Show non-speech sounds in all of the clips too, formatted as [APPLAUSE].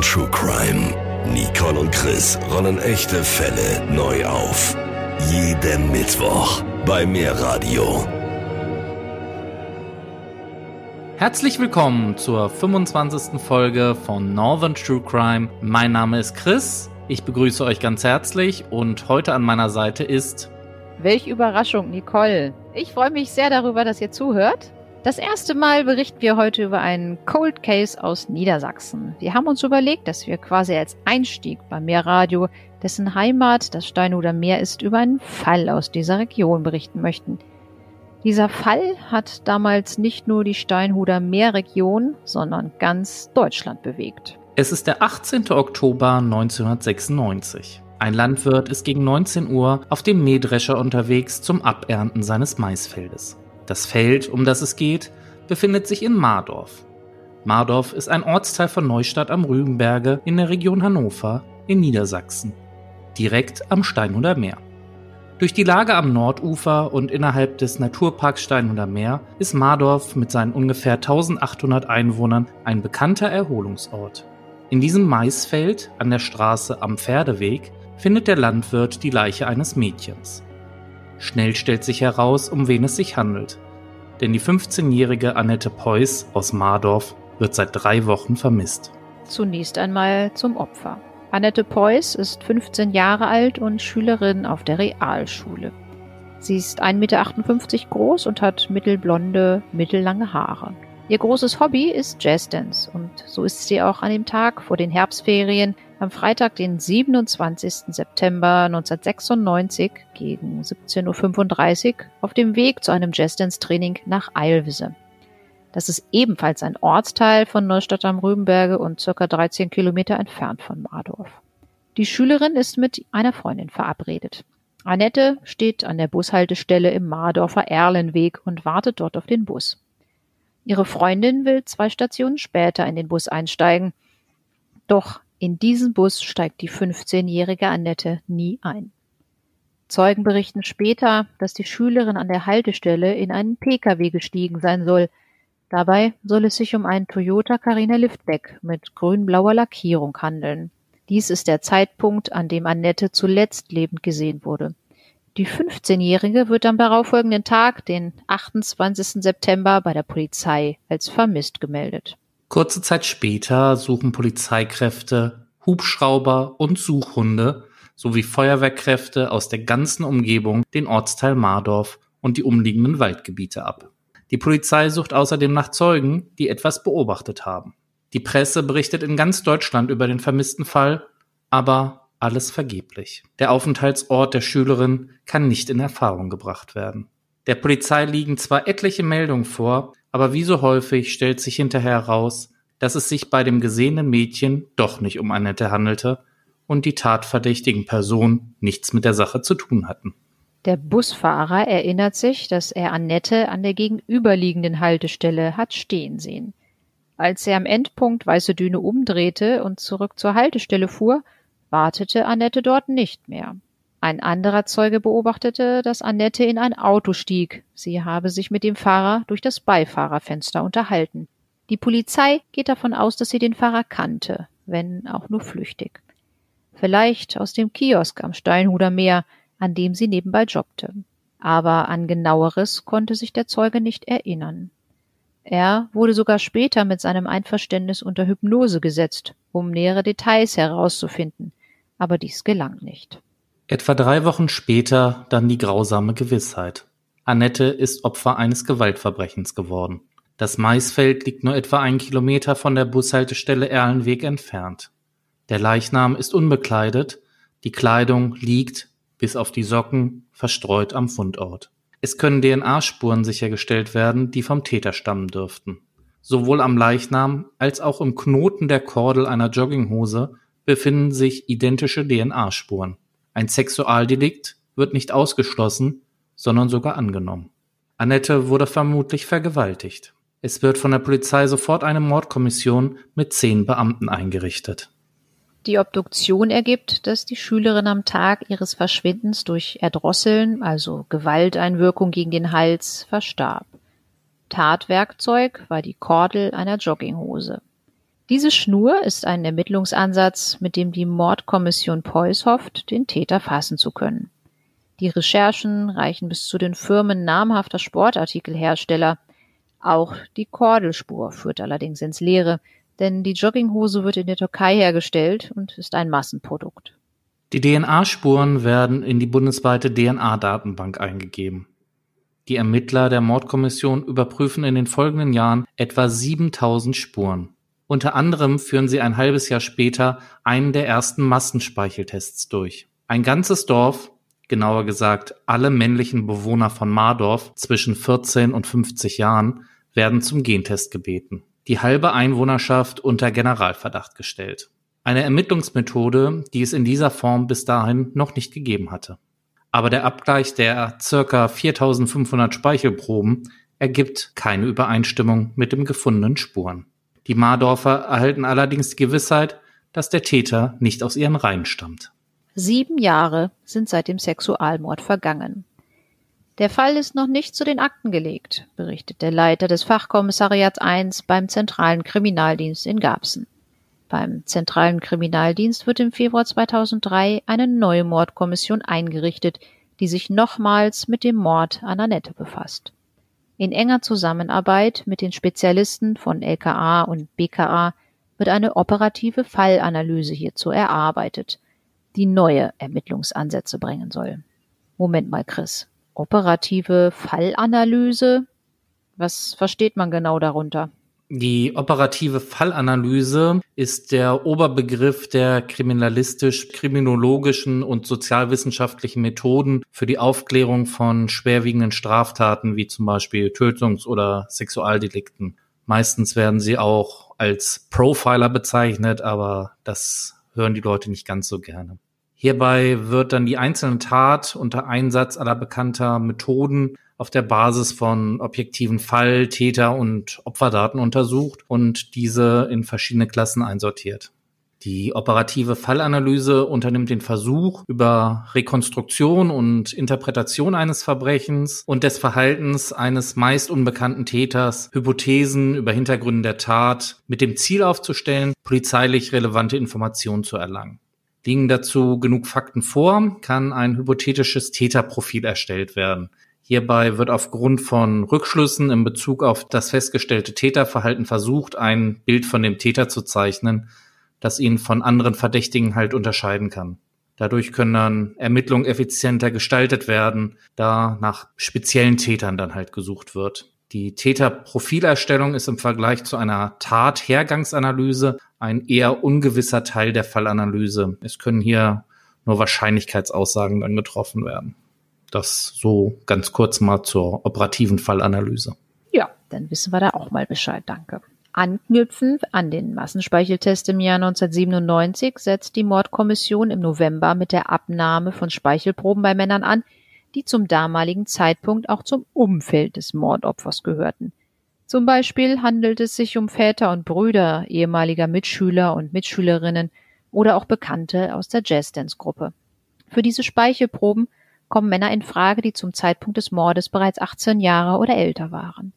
Northern True Crime. Nicole und Chris rollen echte Fälle neu auf. Jeden Mittwoch bei Mehrradio. Herzlich willkommen zur 25. Folge von Northern True Crime. Mein Name ist Chris. Ich begrüße euch ganz herzlich und heute an meiner Seite ist. Welch Überraschung, Nicole. Ich freue mich sehr darüber, dass ihr zuhört. Das erste Mal berichten wir heute über einen Cold Case aus Niedersachsen. Wir haben uns überlegt, dass wir quasi als Einstieg beim Meerradio, dessen Heimat das Steinhuder Meer ist, über einen Fall aus dieser Region berichten möchten. Dieser Fall hat damals nicht nur die Steinhuder Meerregion, sondern ganz Deutschland bewegt. Es ist der 18. Oktober 1996. Ein Landwirt ist gegen 19 Uhr auf dem Mähdrescher unterwegs zum Abernten seines Maisfeldes. Das Feld, um das es geht, befindet sich in Mardorf. Mardorf ist ein Ortsteil von Neustadt am Rügenberge in der Region Hannover in Niedersachsen, direkt am Steinhuder Meer. Durch die Lage am Nordufer und innerhalb des Naturparks Steinhuder Meer ist Mardorf mit seinen ungefähr 1800 Einwohnern ein bekannter Erholungsort. In diesem Maisfeld an der Straße am Pferdeweg findet der Landwirt die Leiche eines Mädchens. Schnell stellt sich heraus, um wen es sich handelt. Denn die 15-jährige Annette Peuß aus Mardorf wird seit drei Wochen vermisst. Zunächst einmal zum Opfer. Annette Peuß ist 15 Jahre alt und Schülerin auf der Realschule. Sie ist 1,58 Meter groß und hat mittelblonde, mittellange Haare. Ihr großes Hobby ist Jazzdance und so ist sie auch an dem Tag vor den Herbstferien am Freitag, den 27. September 1996 gegen 17.35 Uhr auf dem Weg zu einem Jazzdance-Training nach Eilwisse. Das ist ebenfalls ein Ortsteil von Neustadt am Rübenberge und circa 13 Kilometer entfernt von Mardorf. Die Schülerin ist mit einer Freundin verabredet. Annette steht an der Bushaltestelle im Mardorfer Erlenweg und wartet dort auf den Bus. Ihre Freundin will zwei Stationen später in den Bus einsteigen. Doch in diesen Bus steigt die 15-jährige Annette nie ein. Zeugen berichten später, dass die Schülerin an der Haltestelle in einen Pkw gestiegen sein soll. Dabei soll es sich um einen Toyota Carina Liftback mit grün-blauer Lackierung handeln. Dies ist der Zeitpunkt, an dem Annette zuletzt lebend gesehen wurde. Die 15-Jährige wird am darauffolgenden Tag, den 28. September, bei der Polizei als vermisst gemeldet. Kurze Zeit später suchen Polizeikräfte, Hubschrauber und Suchhunde sowie Feuerwehrkräfte aus der ganzen Umgebung den Ortsteil Mardorf und die umliegenden Waldgebiete ab. Die Polizei sucht außerdem nach Zeugen, die etwas beobachtet haben. Die Presse berichtet in ganz Deutschland über den vermissten Fall, aber alles vergeblich. Der Aufenthaltsort der Schülerin kann nicht in Erfahrung gebracht werden. Der Polizei liegen zwar etliche Meldungen vor, aber wie so häufig stellt sich hinterher heraus, dass es sich bei dem gesehenen Mädchen doch nicht um Annette handelte und die tatverdächtigen Personen nichts mit der Sache zu tun hatten. Der Busfahrer erinnert sich, dass er Annette an der gegenüberliegenden Haltestelle hat stehen sehen. Als er am Endpunkt Weiße Düne umdrehte und zurück zur Haltestelle fuhr, wartete Annette dort nicht mehr. Ein anderer Zeuge beobachtete, dass Annette in ein Auto stieg. Sie habe sich mit dem Fahrer durch das Beifahrerfenster unterhalten. Die Polizei geht davon aus, dass sie den Fahrer kannte, wenn auch nur flüchtig. Vielleicht aus dem Kiosk am Steinhuder Meer, an dem sie nebenbei jobbte. Aber an genaueres konnte sich der Zeuge nicht erinnern. Er wurde sogar später mit seinem Einverständnis unter Hypnose gesetzt, um nähere Details herauszufinden, aber dies gelang nicht. Etwa drei Wochen später dann die grausame Gewissheit. Annette ist Opfer eines Gewaltverbrechens geworden. Das Maisfeld liegt nur etwa einen Kilometer von der Bushaltestelle Erlenweg entfernt. Der Leichnam ist unbekleidet, die Kleidung liegt, bis auf die Socken, verstreut am Fundort. Es können DNA-Spuren sichergestellt werden, die vom Täter stammen dürften. Sowohl am Leichnam als auch im Knoten der Kordel einer Jogginghose befinden sich identische DNA-Spuren. Ein Sexualdelikt wird nicht ausgeschlossen, sondern sogar angenommen. Annette wurde vermutlich vergewaltigt. Es wird von der Polizei sofort eine Mordkommission mit zehn Beamten eingerichtet. Die Obduktion ergibt, dass die Schülerin am Tag ihres Verschwindens durch Erdrosseln, also Gewalteinwirkung gegen den Hals, verstarb. Tatwerkzeug war die Kordel einer Jogginghose. Diese Schnur ist ein Ermittlungsansatz, mit dem die Mordkommission Preuß hofft, den Täter fassen zu können. Die Recherchen reichen bis zu den Firmen namhafter Sportartikelhersteller. Auch die Kordelspur führt allerdings ins Leere, denn die Jogginghose wird in der Türkei hergestellt und ist ein Massenprodukt. Die DNA-Spuren werden in die bundesweite DNA-Datenbank eingegeben. Die Ermittler der Mordkommission überprüfen in den folgenden Jahren etwa 7000 Spuren. Unter anderem führen sie ein halbes Jahr später einen der ersten Massenspeicheltests durch. Ein ganzes Dorf, genauer gesagt alle männlichen Bewohner von Mardorf zwischen 14 und 50 Jahren, werden zum Gentest gebeten. Die halbe Einwohnerschaft unter Generalverdacht gestellt. Eine Ermittlungsmethode, die es in dieser Form bis dahin noch nicht gegeben hatte. Aber der Abgleich der circa 4500 Speichelproben ergibt keine Übereinstimmung mit den gefundenen Spuren. Die Mardorfer erhalten allerdings die Gewissheit, dass der Täter nicht aus ihren Reihen stammt. Sieben Jahre sind seit dem Sexualmord vergangen. Der Fall ist noch nicht zu den Akten gelegt, berichtet der Leiter des Fachkommissariats 1 beim Zentralen Kriminaldienst in Garbsen. Beim Zentralen Kriminaldienst wird im Februar 2003 eine neue Mordkommission eingerichtet, die sich nochmals mit dem Mord an Annette befasst. In enger Zusammenarbeit mit den Spezialisten von LKA und BKA wird eine operative Fallanalyse hierzu erarbeitet, die neue Ermittlungsansätze bringen soll. Moment mal, Chris. Operative Fallanalyse? Was versteht man genau darunter? Die operative Fallanalyse ist der Oberbegriff der kriminalistisch-kriminologischen und sozialwissenschaftlichen Methoden für die Aufklärung von schwerwiegenden Straftaten wie zum Beispiel Tötungs- oder Sexualdelikten. Meistens werden sie auch als Profiler bezeichnet, aber das hören die Leute nicht ganz so gerne. Hierbei wird dann die einzelne Tat unter Einsatz aller bekannter Methoden auf der Basis von objektiven Fall-, Täter- und Opferdaten untersucht und diese in verschiedene Klassen einsortiert. Die operative Fallanalyse unternimmt den Versuch, über Rekonstruktion und Interpretation eines Verbrechens und des Verhaltens eines meist unbekannten Täters Hypothesen über Hintergründe der Tat mit dem Ziel aufzustellen, polizeilich relevante Informationen zu erlangen. Liegen dazu genug Fakten vor, kann ein hypothetisches Täterprofil erstellt werden. Hierbei wird aufgrund von Rückschlüssen in Bezug auf das festgestellte Täterverhalten versucht, ein Bild von dem Täter zu zeichnen, das ihn von anderen Verdächtigen halt unterscheiden kann. Dadurch können dann Ermittlungen effizienter gestaltet werden, da nach speziellen Tätern dann halt gesucht wird. Die Täterprofilerstellung ist im Vergleich zu einer Tathergangsanalyse ein eher ungewisser Teil der Fallanalyse. Es können hier nur Wahrscheinlichkeitsaussagen dann getroffen werden. Das so ganz kurz mal zur operativen Fallanalyse. Ja, dann wissen wir da auch mal Bescheid. Danke. Anknüpfend an den Massenspeicheltest im Jahr 1997 setzt die Mordkommission im November mit der Abnahme von Speichelproben bei Männern an, die zum damaligen Zeitpunkt auch zum Umfeld des Mordopfers gehörten. Zum Beispiel handelt es sich um Väter und Brüder ehemaliger Mitschüler und Mitschülerinnen oder auch Bekannte aus der Jazzdance-Gruppe. Für diese Speichelproben kommen Männer in Frage, die zum Zeitpunkt des Mordes bereits 18 Jahre oder älter waren.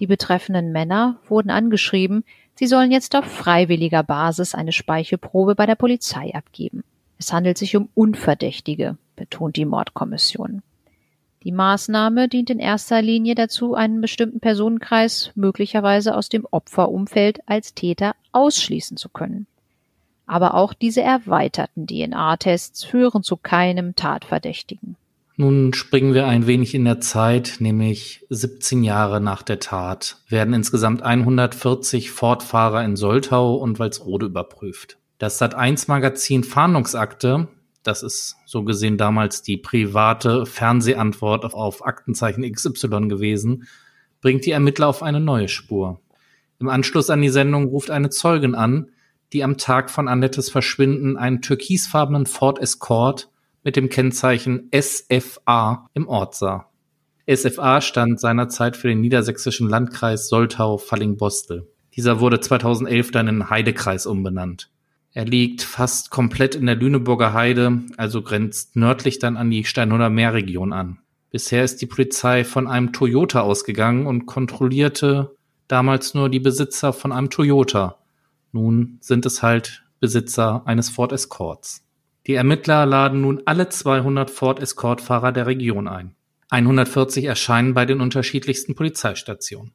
Die betreffenden Männer wurden angeschrieben, sie sollen jetzt auf freiwilliger Basis eine Speichelprobe bei der Polizei abgeben. Es handelt sich um Unverdächtige, betont die Mordkommission. Die Maßnahme dient in erster Linie dazu, einen bestimmten Personenkreis möglicherweise aus dem Opferumfeld als Täter ausschließen zu können. Aber auch diese erweiterten DNA-Tests führen zu keinem Tatverdächtigen. Nun springen wir ein wenig in der Zeit, nämlich 17 Jahre nach der Tat werden insgesamt 140 Fortfahrer in Soltau und Walsrode überprüft. Das Sat1-Magazin Fahndungsakte, das ist so gesehen damals die private Fernsehantwort auf Aktenzeichen XY gewesen, bringt die Ermittler auf eine neue Spur. Im Anschluss an die Sendung ruft eine Zeugin an, die am Tag von Annettes Verschwinden einen türkisfarbenen Ford Escort mit dem Kennzeichen SFA im Ort sah. SFA stand seinerzeit für den niedersächsischen Landkreis Soltau-Fallingbostel. Dieser wurde 2011 dann in Heidekreis umbenannt. Er liegt fast komplett in der Lüneburger Heide, also grenzt nördlich dann an die Steinhuder Meerregion an. Bisher ist die Polizei von einem Toyota ausgegangen und kontrollierte damals nur die Besitzer von einem Toyota, Nun sind es halt Besitzer eines Ford Escorts. Die Ermittler laden nun alle 200 Ford Escort-Fahrer der Region ein. 140 erscheinen bei den unterschiedlichsten Polizeistationen.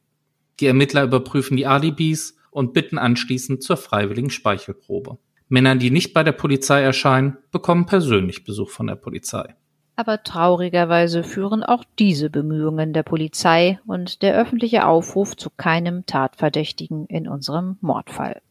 Die Ermittler überprüfen die Alibis und bitten anschließend zur freiwilligen Speichelprobe. Männer, die nicht bei der Polizei erscheinen, bekommen persönlich Besuch von der Polizei. Aber traurigerweise führen auch diese Bemühungen der Polizei und der öffentliche Aufruf zu keinem Tatverdächtigen in unserem Mordfall.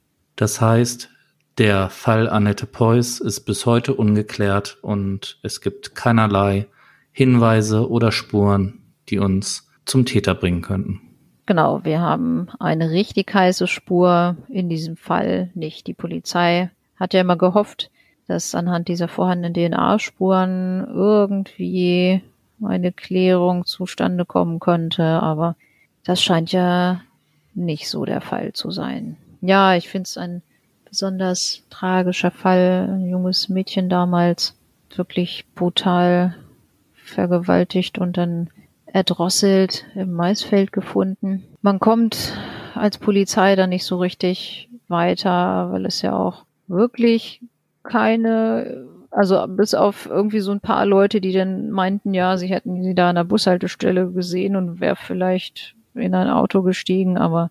Das heißt, der Fall Annette Peuß ist bis heute ungeklärt und es gibt keinerlei Hinweise oder Spuren, die uns zum Täter bringen könnten. Genau, wir haben eine richtig heiße Spur in diesem Fall nicht. Die Polizei hat ja immer gehofft, dass anhand dieser vorhandenen DNA-Spuren irgendwie eine Klärung zustande kommen könnte, aber das scheint ja nicht so der Fall zu sein. Ja, ich finde es ein besonders tragischer Fall. Ein junges Mädchen damals wirklich brutal vergewaltigt und dann erdrosselt im Maisfeld gefunden. Man kommt als Polizei da nicht so richtig weiter, weil es ja auch wirklich keine, also bis auf irgendwie so ein paar Leute, die dann meinten, ja, sie hätten sie da an der Bushaltestelle gesehen und wäre vielleicht in ein Auto gestiegen, aber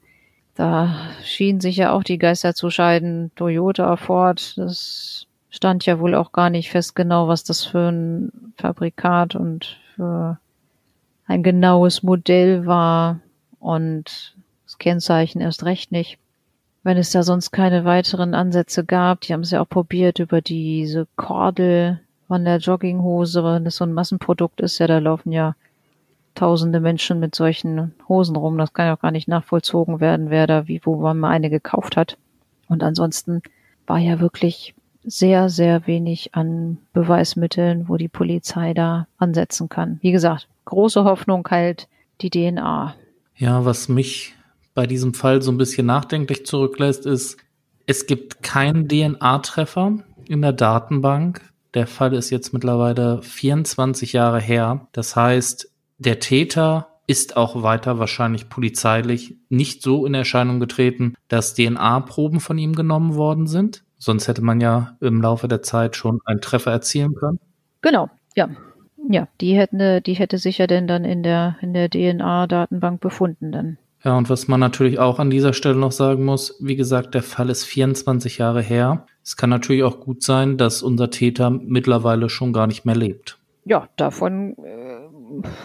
da schienen sich ja auch die Geister zu scheiden. Toyota, Ford, das stand ja wohl auch gar nicht fest genau, was das für ein Fabrikat und für ein genaues Modell war und das Kennzeichen erst recht nicht wenn es da sonst keine weiteren Ansätze gab. Die haben es ja auch probiert über diese Kordel von der Jogginghose, wenn das so ein Massenprodukt ist, ja, da laufen ja tausende Menschen mit solchen Hosen rum. Das kann ja auch gar nicht nachvollzogen werden, wer da wie, wo man mal eine gekauft hat. Und ansonsten war ja wirklich sehr, sehr wenig an Beweismitteln, wo die Polizei da ansetzen kann. Wie gesagt, große Hoffnung halt die DNA. Ja, was mich bei diesem Fall so ein bisschen nachdenklich zurücklässt, ist, es gibt keinen DNA-Treffer in der Datenbank. Der Fall ist jetzt mittlerweile 24 Jahre her. Das heißt, der Täter ist auch weiter wahrscheinlich polizeilich nicht so in Erscheinung getreten, dass DNA-Proben von ihm genommen worden sind. Sonst hätte man ja im Laufe der Zeit schon einen Treffer erzielen können. Genau, ja. Ja, die hätten, die hätte sich ja denn dann in der, in der DNA-Datenbank befunden dann. Ja, und was man natürlich auch an dieser Stelle noch sagen muss, wie gesagt, der Fall ist 24 Jahre her. Es kann natürlich auch gut sein, dass unser Täter mittlerweile schon gar nicht mehr lebt. Ja, davon äh,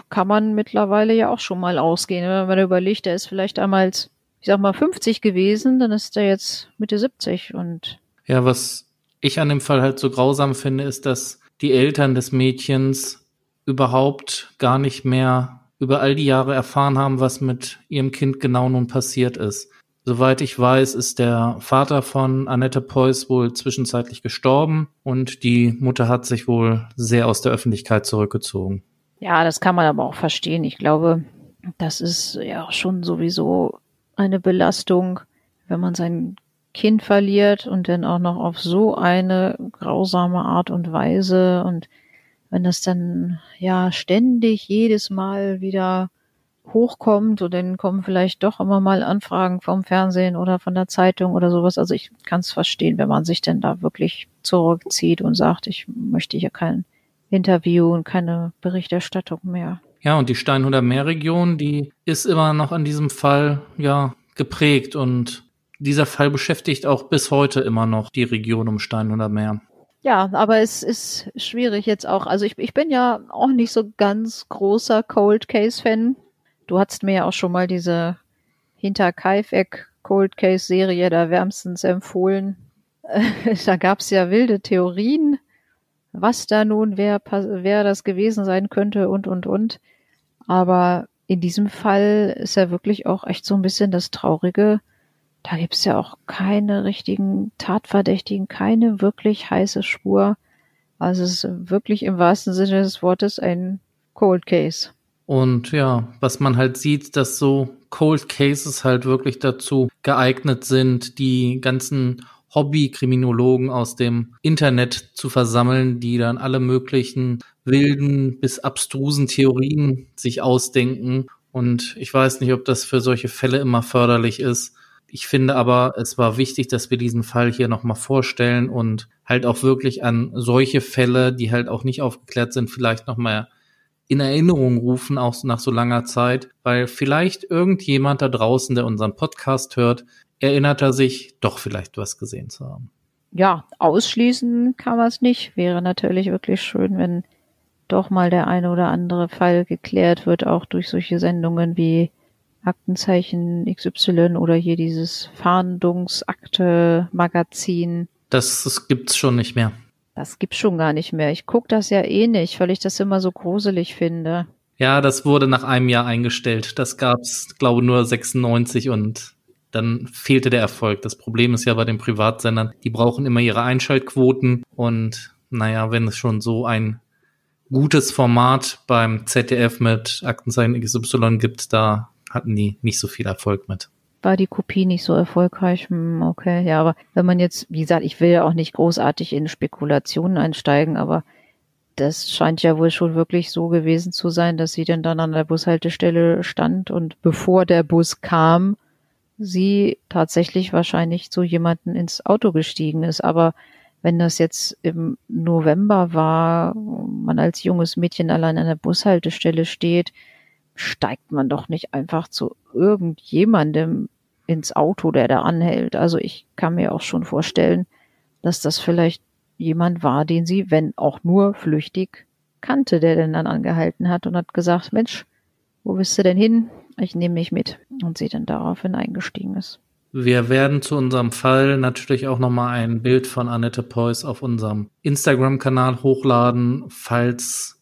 kann man mittlerweile ja auch schon mal ausgehen. Wenn man überlegt, der ist vielleicht damals, ich sag mal, 50 gewesen, dann ist er jetzt Mitte 70 und. Ja, was ich an dem Fall halt so grausam finde, ist, dass die Eltern des Mädchens überhaupt gar nicht mehr über all die Jahre erfahren haben, was mit ihrem Kind genau nun passiert ist. Soweit ich weiß, ist der Vater von Annette Preuß wohl zwischenzeitlich gestorben und die Mutter hat sich wohl sehr aus der Öffentlichkeit zurückgezogen. Ja, das kann man aber auch verstehen. Ich glaube, das ist ja schon sowieso eine Belastung, wenn man sein Kind verliert und dann auch noch auf so eine grausame Art und Weise und wenn das dann ja ständig jedes Mal wieder hochkommt und dann kommen vielleicht doch immer mal Anfragen vom Fernsehen oder von der Zeitung oder sowas. Also ich kann es verstehen, wenn man sich denn da wirklich zurückzieht und sagt, ich möchte hier kein Interview und keine Berichterstattung mehr. Ja, und die Steinhuder Meerregion, die ist immer noch an diesem Fall ja geprägt und dieser Fall beschäftigt auch bis heute immer noch die Region um Steinhuder Meer. Ja, aber es ist schwierig jetzt auch. Also ich, ich bin ja auch nicht so ganz großer Cold Case Fan. Du hattest mir ja auch schon mal diese Hinter Kaifeck Cold Case Serie da wärmstens empfohlen. [LAUGHS] da gab's ja wilde Theorien, was da nun wer, wer das gewesen sein könnte und, und, und. Aber in diesem Fall ist ja wirklich auch echt so ein bisschen das Traurige, da gibt's ja auch keine richtigen Tatverdächtigen, keine wirklich heiße Spur. Also es ist wirklich im wahrsten Sinne des Wortes ein Cold Case. Und ja, was man halt sieht, dass so Cold Cases halt wirklich dazu geeignet sind, die ganzen Hobby-Kriminologen aus dem Internet zu versammeln, die dann alle möglichen wilden bis abstrusen Theorien sich ausdenken. Und ich weiß nicht, ob das für solche Fälle immer förderlich ist Ich finde aber, es war wichtig, dass wir diesen Fall hier nochmal vorstellen und halt auch wirklich an solche Fälle, die halt auch nicht aufgeklärt sind, vielleicht nochmal in Erinnerung rufen, auch nach so langer Zeit, weil vielleicht irgendjemand da draußen, der unseren Podcast hört, erinnert er sich, doch vielleicht was gesehen zu haben. Ja, ausschließen kann man es nicht. Wäre natürlich wirklich schön, wenn doch mal der eine oder andere Fall geklärt wird, auch durch solche Sendungen wie Aktenzeichen XY oder hier dieses Fahndungsakte-Magazin. Das, das gibt's schon nicht mehr. Das gibt's schon gar nicht mehr. Ich guck das ja eh nicht, weil ich das immer so gruselig finde. Ja, das wurde nach einem Jahr eingestellt. Das gab's, glaube nur 96 und dann fehlte der Erfolg. Das Problem ist ja bei den Privatsendern, die brauchen immer ihre Einschaltquoten und naja, wenn es schon so ein gutes Format beim ZDF mit Aktenzeichen XY gibt, da hatten die nicht so viel Erfolg mit. War die Kopie nicht so erfolgreich? Hm, okay, ja, aber wenn man jetzt, wie gesagt, ich will ja auch nicht großartig in Spekulationen einsteigen, aber das scheint ja wohl schon wirklich so gewesen zu sein, dass sie denn dann an der Bushaltestelle stand und bevor der Bus kam, sie tatsächlich wahrscheinlich zu jemanden ins Auto gestiegen ist. Aber wenn das jetzt im November war, man als junges Mädchen allein an der Bushaltestelle steht, steigt man doch nicht einfach zu irgendjemandem ins Auto, der da anhält. Also ich kann mir auch schon vorstellen, dass das vielleicht jemand war, den sie, wenn auch nur flüchtig, kannte, der denn dann angehalten hat und hat gesagt, Mensch, wo bist du denn hin? Ich nehme mich mit. Und sie dann daraufhin eingestiegen ist. Wir werden zu unserem Fall natürlich auch nochmal ein Bild von Annette Preuß auf unserem Instagram-Kanal hochladen, falls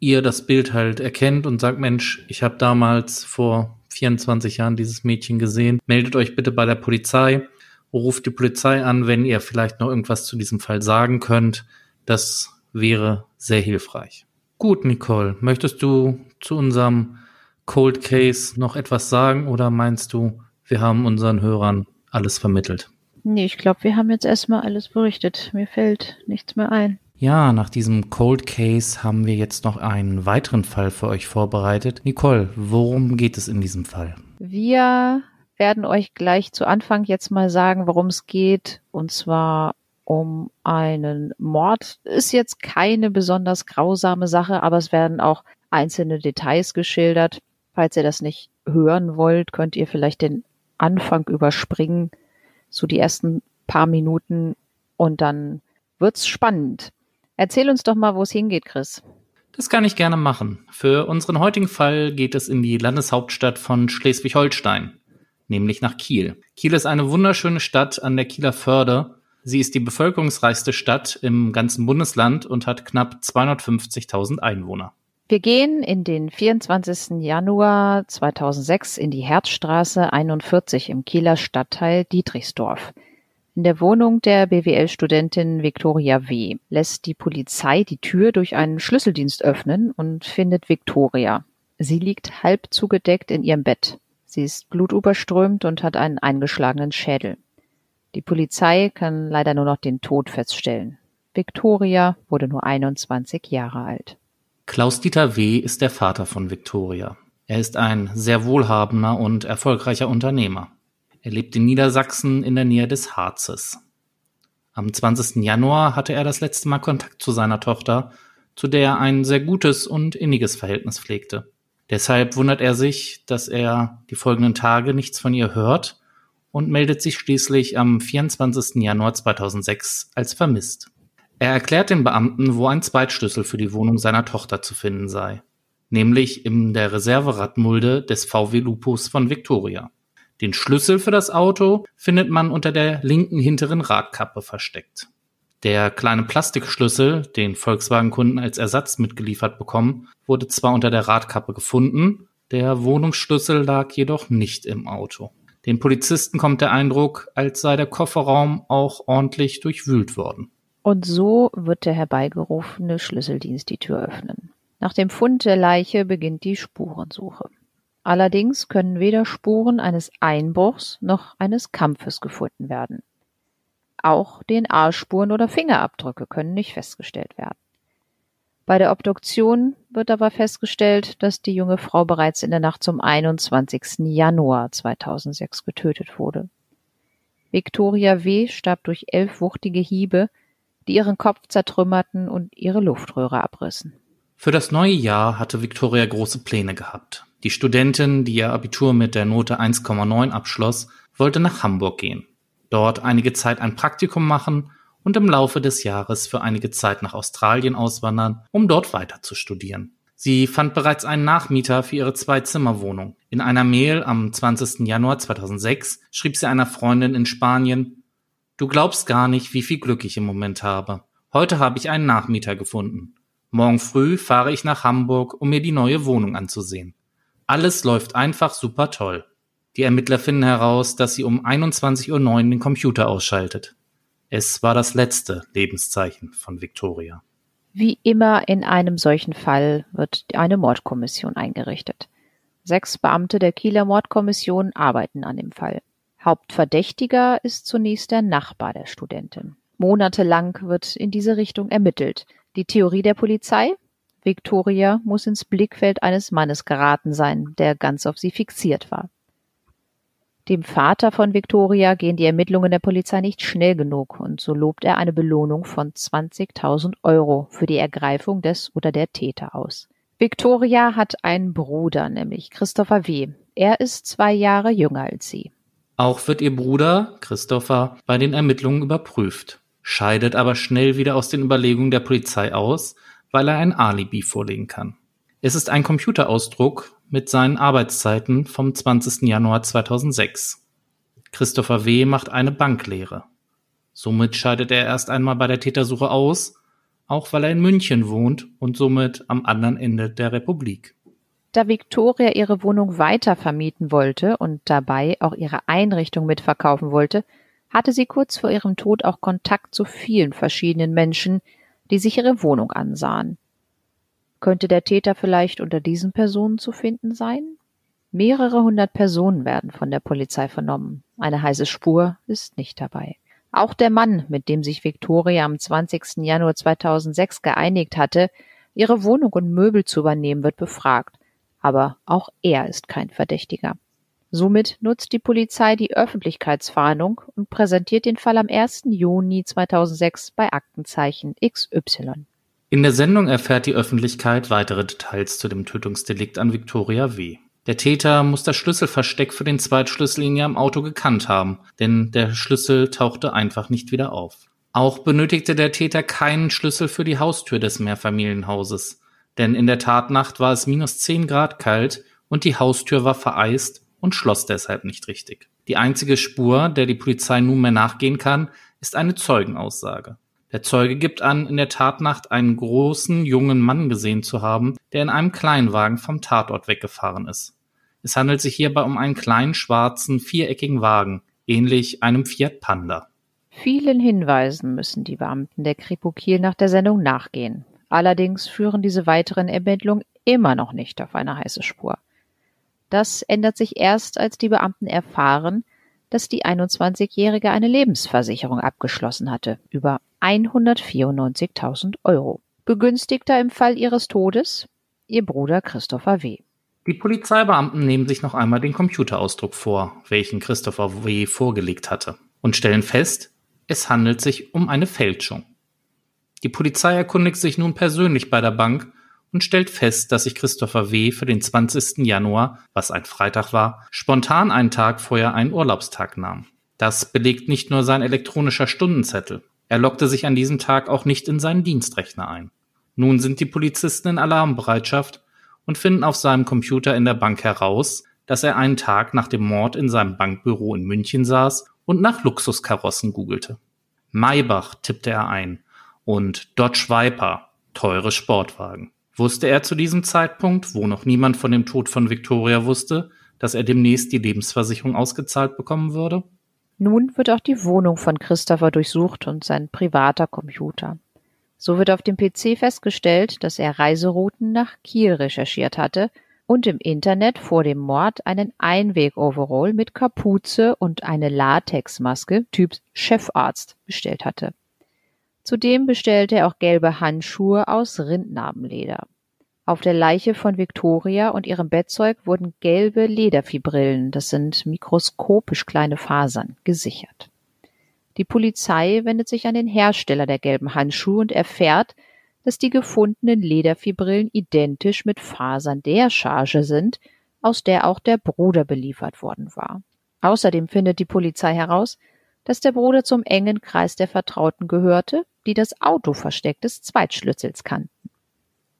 ihr das Bild halt erkennt und sagt, Mensch, ich habe damals vor 24 Jahren dieses Mädchen gesehen. Meldet euch bitte bei der Polizei, ruft die Polizei an, wenn ihr vielleicht noch irgendwas zu diesem Fall sagen könnt. Das wäre sehr hilfreich. Gut, Nicole, möchtest du zu unserem Cold Case noch etwas sagen oder meinst du, wir haben unseren Hörern alles vermittelt? Nee, ich glaube, wir haben jetzt erstmal alles berichtet. Mir fällt nichts mehr ein. Ja, nach diesem Cold Case haben wir jetzt noch einen weiteren Fall für euch vorbereitet. Nicole, worum geht es in diesem Fall? Wir werden euch gleich zu Anfang jetzt mal sagen, worum es geht. Und zwar um einen Mord. Ist jetzt keine besonders grausame Sache, aber es werden auch einzelne Details geschildert. Falls ihr das nicht hören wollt, könnt ihr vielleicht den Anfang überspringen, so die ersten paar Minuten und dann wird's spannend. Erzähl uns doch mal, wo es hingeht, Chris. Das kann ich gerne machen. Für unseren heutigen Fall geht es in die Landeshauptstadt von Schleswig-Holstein, nämlich nach Kiel. Kiel ist eine wunderschöne Stadt an der Kieler Förde. Sie ist die bevölkerungsreichste Stadt im ganzen Bundesland und hat knapp 250.000 Einwohner. Wir gehen in den 24. Januar 2006 in die Herzstraße 41 im Kieler Stadtteil Dietrichsdorf. In der Wohnung der BWL-Studentin Victoria W. lässt die Polizei die Tür durch einen Schlüsseldienst öffnen und findet Victoria. Sie liegt halb zugedeckt in ihrem Bett. Sie ist blutüberströmt und hat einen eingeschlagenen Schädel. Die Polizei kann leider nur noch den Tod feststellen. Victoria wurde nur 21 Jahre alt. Klaus-Dieter W. ist der Vater von Victoria. Er ist ein sehr wohlhabender und erfolgreicher Unternehmer. Er lebt in Niedersachsen in der Nähe des Harzes. Am 20. Januar hatte er das letzte Mal Kontakt zu seiner Tochter, zu der er ein sehr gutes und inniges Verhältnis pflegte. Deshalb wundert er sich, dass er die folgenden Tage nichts von ihr hört und meldet sich schließlich am 24. Januar 2006 als vermisst. Er erklärt den Beamten, wo ein Zweitschlüssel für die Wohnung seiner Tochter zu finden sei, nämlich in der Reserveradmulde des VW Lupus von Victoria. Den Schlüssel für das Auto findet man unter der linken hinteren Radkappe versteckt. Der kleine Plastikschlüssel, den Volkswagen-Kunden als Ersatz mitgeliefert bekommen, wurde zwar unter der Radkappe gefunden, der Wohnungsschlüssel lag jedoch nicht im Auto. Den Polizisten kommt der Eindruck, als sei der Kofferraum auch ordentlich durchwühlt worden. Und so wird der herbeigerufene Schlüsseldienst die Tür öffnen. Nach dem Fund der Leiche beginnt die Spurensuche. Allerdings können weder Spuren eines Einbruchs noch eines Kampfes gefunden werden. Auch DNA-Spuren oder Fingerabdrücke können nicht festgestellt werden. Bei der Obduktion wird aber festgestellt, dass die junge Frau bereits in der Nacht zum 21. Januar 2006 getötet wurde. Victoria W. starb durch elf wuchtige Hiebe, die ihren Kopf zertrümmerten und ihre Luftröhre abrissen. Für das neue Jahr hatte Victoria große Pläne gehabt. Die Studentin, die ihr Abitur mit der Note 1,9 abschloss, wollte nach Hamburg gehen, dort einige Zeit ein Praktikum machen und im Laufe des Jahres für einige Zeit nach Australien auswandern, um dort weiter zu studieren. Sie fand bereits einen Nachmieter für ihre Zwei-Zimmer-Wohnung. In einer Mail am 20. Januar 2006 schrieb sie einer Freundin in Spanien, Du glaubst gar nicht, wie viel Glück ich im Moment habe. Heute habe ich einen Nachmieter gefunden. Morgen früh fahre ich nach Hamburg, um mir die neue Wohnung anzusehen. Alles läuft einfach super toll. Die Ermittler finden heraus, dass sie um 21.09 Uhr den Computer ausschaltet. Es war das letzte Lebenszeichen von Victoria. Wie immer in einem solchen Fall wird eine Mordkommission eingerichtet. Sechs Beamte der Kieler Mordkommission arbeiten an dem Fall. Hauptverdächtiger ist zunächst der Nachbar der Studentin. Monatelang wird in diese Richtung ermittelt. Die Theorie der Polizei? Victoria muss ins Blickfeld eines Mannes geraten sein, der ganz auf sie fixiert war. Dem Vater von Victoria gehen die Ermittlungen der Polizei nicht schnell genug und so lobt er eine Belohnung von 20.000 Euro für die Ergreifung des oder der Täter aus. Victoria hat einen Bruder, nämlich Christopher W. Er ist zwei Jahre jünger als sie. Auch wird ihr Bruder, Christopher, bei den Ermittlungen überprüft, scheidet aber schnell wieder aus den Überlegungen der Polizei aus, weil er ein Alibi vorlegen kann. Es ist ein Computerausdruck mit seinen Arbeitszeiten vom 20. Januar 2006. Christopher W. macht eine Banklehre. Somit scheidet er erst einmal bei der Tätersuche aus, auch weil er in München wohnt und somit am anderen Ende der Republik. Da Victoria ihre Wohnung weiter vermieten wollte und dabei auch ihre Einrichtung mitverkaufen wollte, hatte sie kurz vor ihrem Tod auch Kontakt zu vielen verschiedenen Menschen, die sich ihre Wohnung ansahen. Könnte der Täter vielleicht unter diesen Personen zu finden sein? Mehrere hundert Personen werden von der Polizei vernommen. Eine heiße Spur ist nicht dabei. Auch der Mann, mit dem sich Victoria am 20. Januar 2006 geeinigt hatte, ihre Wohnung und Möbel zu übernehmen, wird befragt. Aber auch er ist kein Verdächtiger. Somit nutzt die Polizei die Öffentlichkeitsfahndung und präsentiert den Fall am 1. Juni 2006 bei Aktenzeichen XY. In der Sendung erfährt die Öffentlichkeit weitere Details zu dem Tötungsdelikt an Victoria W. Der Täter muss das Schlüsselversteck für den Zweitschlüssel in ihrem Auto gekannt haben, denn der Schlüssel tauchte einfach nicht wieder auf. Auch benötigte der Täter keinen Schlüssel für die Haustür des Mehrfamilienhauses, denn in der Tatnacht war es minus 10 Grad kalt und die Haustür war vereist und schloss deshalb nicht richtig. Die einzige Spur, der die Polizei nunmehr nachgehen kann, ist eine Zeugenaussage. Der Zeuge gibt an, in der Tatnacht einen großen, jungen Mann gesehen zu haben, der in einem Kleinwagen vom Tatort weggefahren ist. Es handelt sich hierbei um einen kleinen, schwarzen, viereckigen Wagen, ähnlich einem Fiat Panda. Vielen Hinweisen müssen die Beamten der Kripo Kiel nach der Sendung nachgehen. Allerdings führen diese weiteren Ermittlungen immer noch nicht auf eine heiße Spur. Das ändert sich erst, als die Beamten erfahren, dass die 21-Jährige eine Lebensversicherung abgeschlossen hatte über 194.000 Euro. Begünstigter im Fall ihres Todes ihr Bruder Christopher W. Die Polizeibeamten nehmen sich noch einmal den Computerausdruck vor, welchen Christopher W. vorgelegt hatte, und stellen fest, es handelt sich um eine Fälschung. Die Polizei erkundigt sich nun persönlich bei der Bank und stellt fest, dass sich Christopher W. für den 20. Januar, was ein Freitag war, spontan einen Tag vorher einen Urlaubstag nahm. Das belegt nicht nur sein elektronischer Stundenzettel. Er lockte sich an diesem Tag auch nicht in seinen Dienstrechner ein. Nun sind die Polizisten in Alarmbereitschaft und finden auf seinem Computer in der Bank heraus, dass er einen Tag nach dem Mord in seinem Bankbüro in München saß und nach Luxuskarossen googelte. Maybach tippte er ein und Dodge Viper, teure Sportwagen. Wusste er zu diesem Zeitpunkt, wo noch niemand von dem Tod von Victoria wusste, dass er demnächst die Lebensversicherung ausgezahlt bekommen würde? Nun wird auch die Wohnung von Christopher durchsucht und sein privater Computer. So wird auf dem PC festgestellt, dass er Reiserouten nach Kiel recherchiert hatte und im Internet vor dem Mord einen Einweg-Overall mit Kapuze und eine Latexmaske Typs Chefarzt bestellt hatte. Zudem bestellte er auch gelbe Handschuhe aus Rindnarbenleder. Auf der Leiche von Victoria und ihrem Bettzeug wurden gelbe Lederfibrillen, das sind mikroskopisch kleine Fasern, gesichert. Die Polizei wendet sich an den Hersteller der gelben Handschuhe und erfährt, dass die gefundenen Lederfibrillen identisch mit Fasern der Charge sind, aus der auch der Bruder beliefert worden war. Außerdem findet die Polizei heraus, dass der Bruder zum engen Kreis der Vertrauten gehörte, die das Autoversteck des Zweitschlüssels kannten.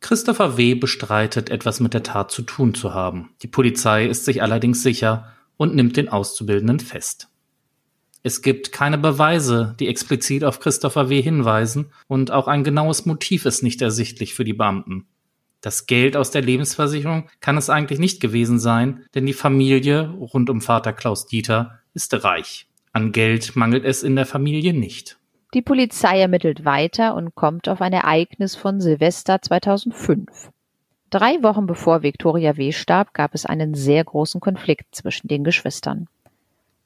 Christopher W. bestreitet, etwas mit der Tat zu tun zu haben. Die Polizei ist sich allerdings sicher und nimmt den Auszubildenden fest. Es gibt keine Beweise, die explizit auf Christopher W. hinweisen, und auch ein genaues Motiv ist nicht ersichtlich für die Beamten. Das Geld aus der Lebensversicherung kann es eigentlich nicht gewesen sein, denn die Familie rund um Vater Klaus Dieter ist reich. An Geld mangelt es in der Familie nicht. Die Polizei ermittelt weiter und kommt auf ein Ereignis von Silvester 2005. Drei Wochen bevor Viktoria W. starb, gab es einen sehr großen Konflikt zwischen den Geschwistern.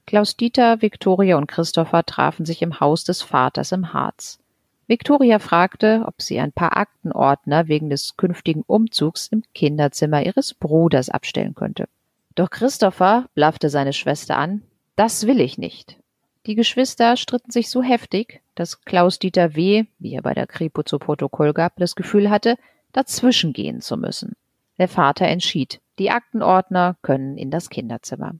Klaus Dieter, Viktoria und Christopher trafen sich im Haus des Vaters im Harz. Viktoria fragte, ob sie ein paar Aktenordner wegen des künftigen Umzugs im Kinderzimmer ihres Bruders abstellen könnte. Doch Christopher blaffte seine Schwester an, das will ich nicht. Die Geschwister stritten sich so heftig, dass Klaus-Dieter W., wie er bei der Kripo zu Protokoll gab, das Gefühl hatte, dazwischen gehen zu müssen. Der Vater entschied, die Aktenordner können in das Kinderzimmer.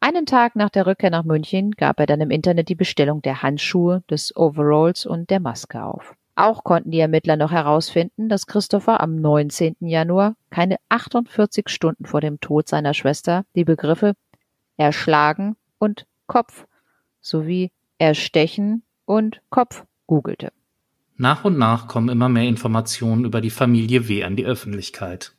Einen Tag nach der Rückkehr nach München gab er dann im Internet die Bestellung der Handschuhe, des Overalls und der Maske auf. Auch konnten die Ermittler noch herausfinden, dass Christopher am 19. Januar, keine 48 Stunden vor dem Tod seiner Schwester, die Begriffe erschlagen und Kopf sowie erstechen und Kopf googelte. Nach und nach kommen immer mehr Informationen über die Familie W. an die Öffentlichkeit.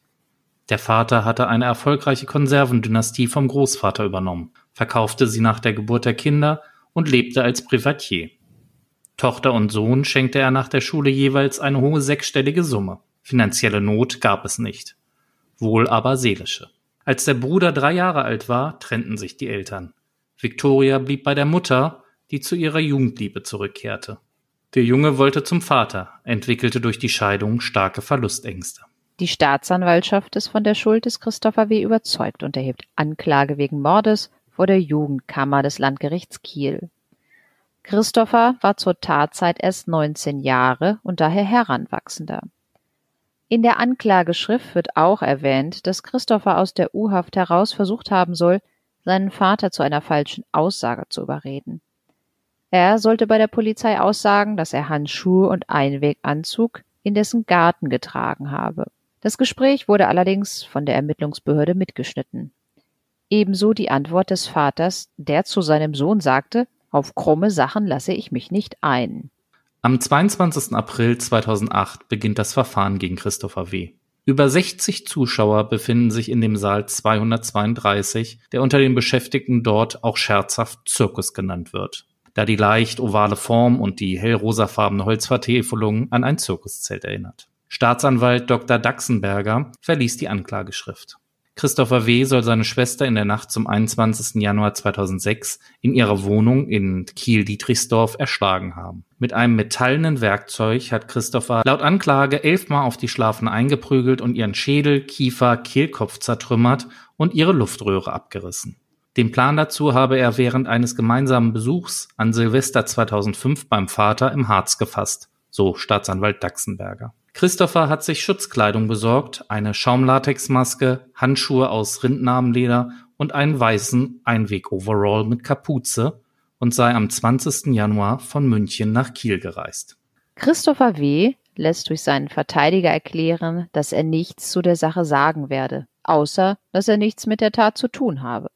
Der Vater hatte eine erfolgreiche Konservendynastie vom Großvater übernommen, verkaufte sie nach der Geburt der Kinder und lebte als Privatier. Tochter und Sohn schenkte er nach der Schule jeweils eine hohe sechsstellige Summe. Finanzielle Not gab es nicht. Wohl aber seelische. Als der Bruder drei Jahre alt war, trennten sich die Eltern. Victoria blieb bei der Mutter, die zu ihrer Jugendliebe zurückkehrte. Der Junge wollte zum Vater, entwickelte durch die Scheidung starke Verlustängste. Die Staatsanwaltschaft ist von der Schuld des Christopher W. überzeugt und erhebt Anklage wegen Mordes vor der Jugendkammer des Landgerichts Kiel. Christopher war zur Tatzeit erst 19 Jahre und daher Heranwachsender. In der Anklageschrift wird auch erwähnt, dass Christopher aus der U-Haft heraus versucht haben soll, seinen Vater zu einer falschen Aussage zu überreden. Er sollte bei der Polizei aussagen, dass er Handschuhe und Einweganzug in dessen Garten getragen habe. Das Gespräch wurde allerdings von der Ermittlungsbehörde mitgeschnitten. Ebenso die Antwort des Vaters, der zu seinem Sohn sagte, auf krumme Sachen lasse ich mich nicht ein. Am 22. April 2008 beginnt das Verfahren gegen Christopher W. Über 60 Zuschauer befinden sich in dem Saal 232, der unter den Beschäftigten dort auch scherzhaft Zirkus genannt wird, da die leicht ovale Form und die hellrosafarbene Holzvertäfelung an ein Zirkuszelt erinnert. Staatsanwalt Dr. Daxenberger verließ die Anklageschrift. Christopher W. soll seine Schwester in der Nacht zum 21. Januar 2006 in ihrer Wohnung in Kiel-Dietrichsdorf erschlagen haben. Mit einem metallenen Werkzeug hat Christopher laut Anklage elfmal auf die Schlafende eingeprügelt und ihren Schädel, Kiefer, Kehlkopf zertrümmert und ihre Luftröhre abgerissen. Den Plan dazu habe er während eines gemeinsamen Besuchs an Silvester 2005 beim Vater im Harz gefasst, so Staatsanwalt Daxenberger. Christopher hat sich Schutzkleidung besorgt, eine Schaumlatexmaske, Handschuhe aus Rindnarbenleder und einen weißen Einweg-Overall mit Kapuze und sei am 20. Januar von München nach Kiel gereist. Christopher W. lässt durch seinen Verteidiger erklären, dass er nichts zu der Sache sagen werde, außer dass er nichts mit der Tat zu tun habe.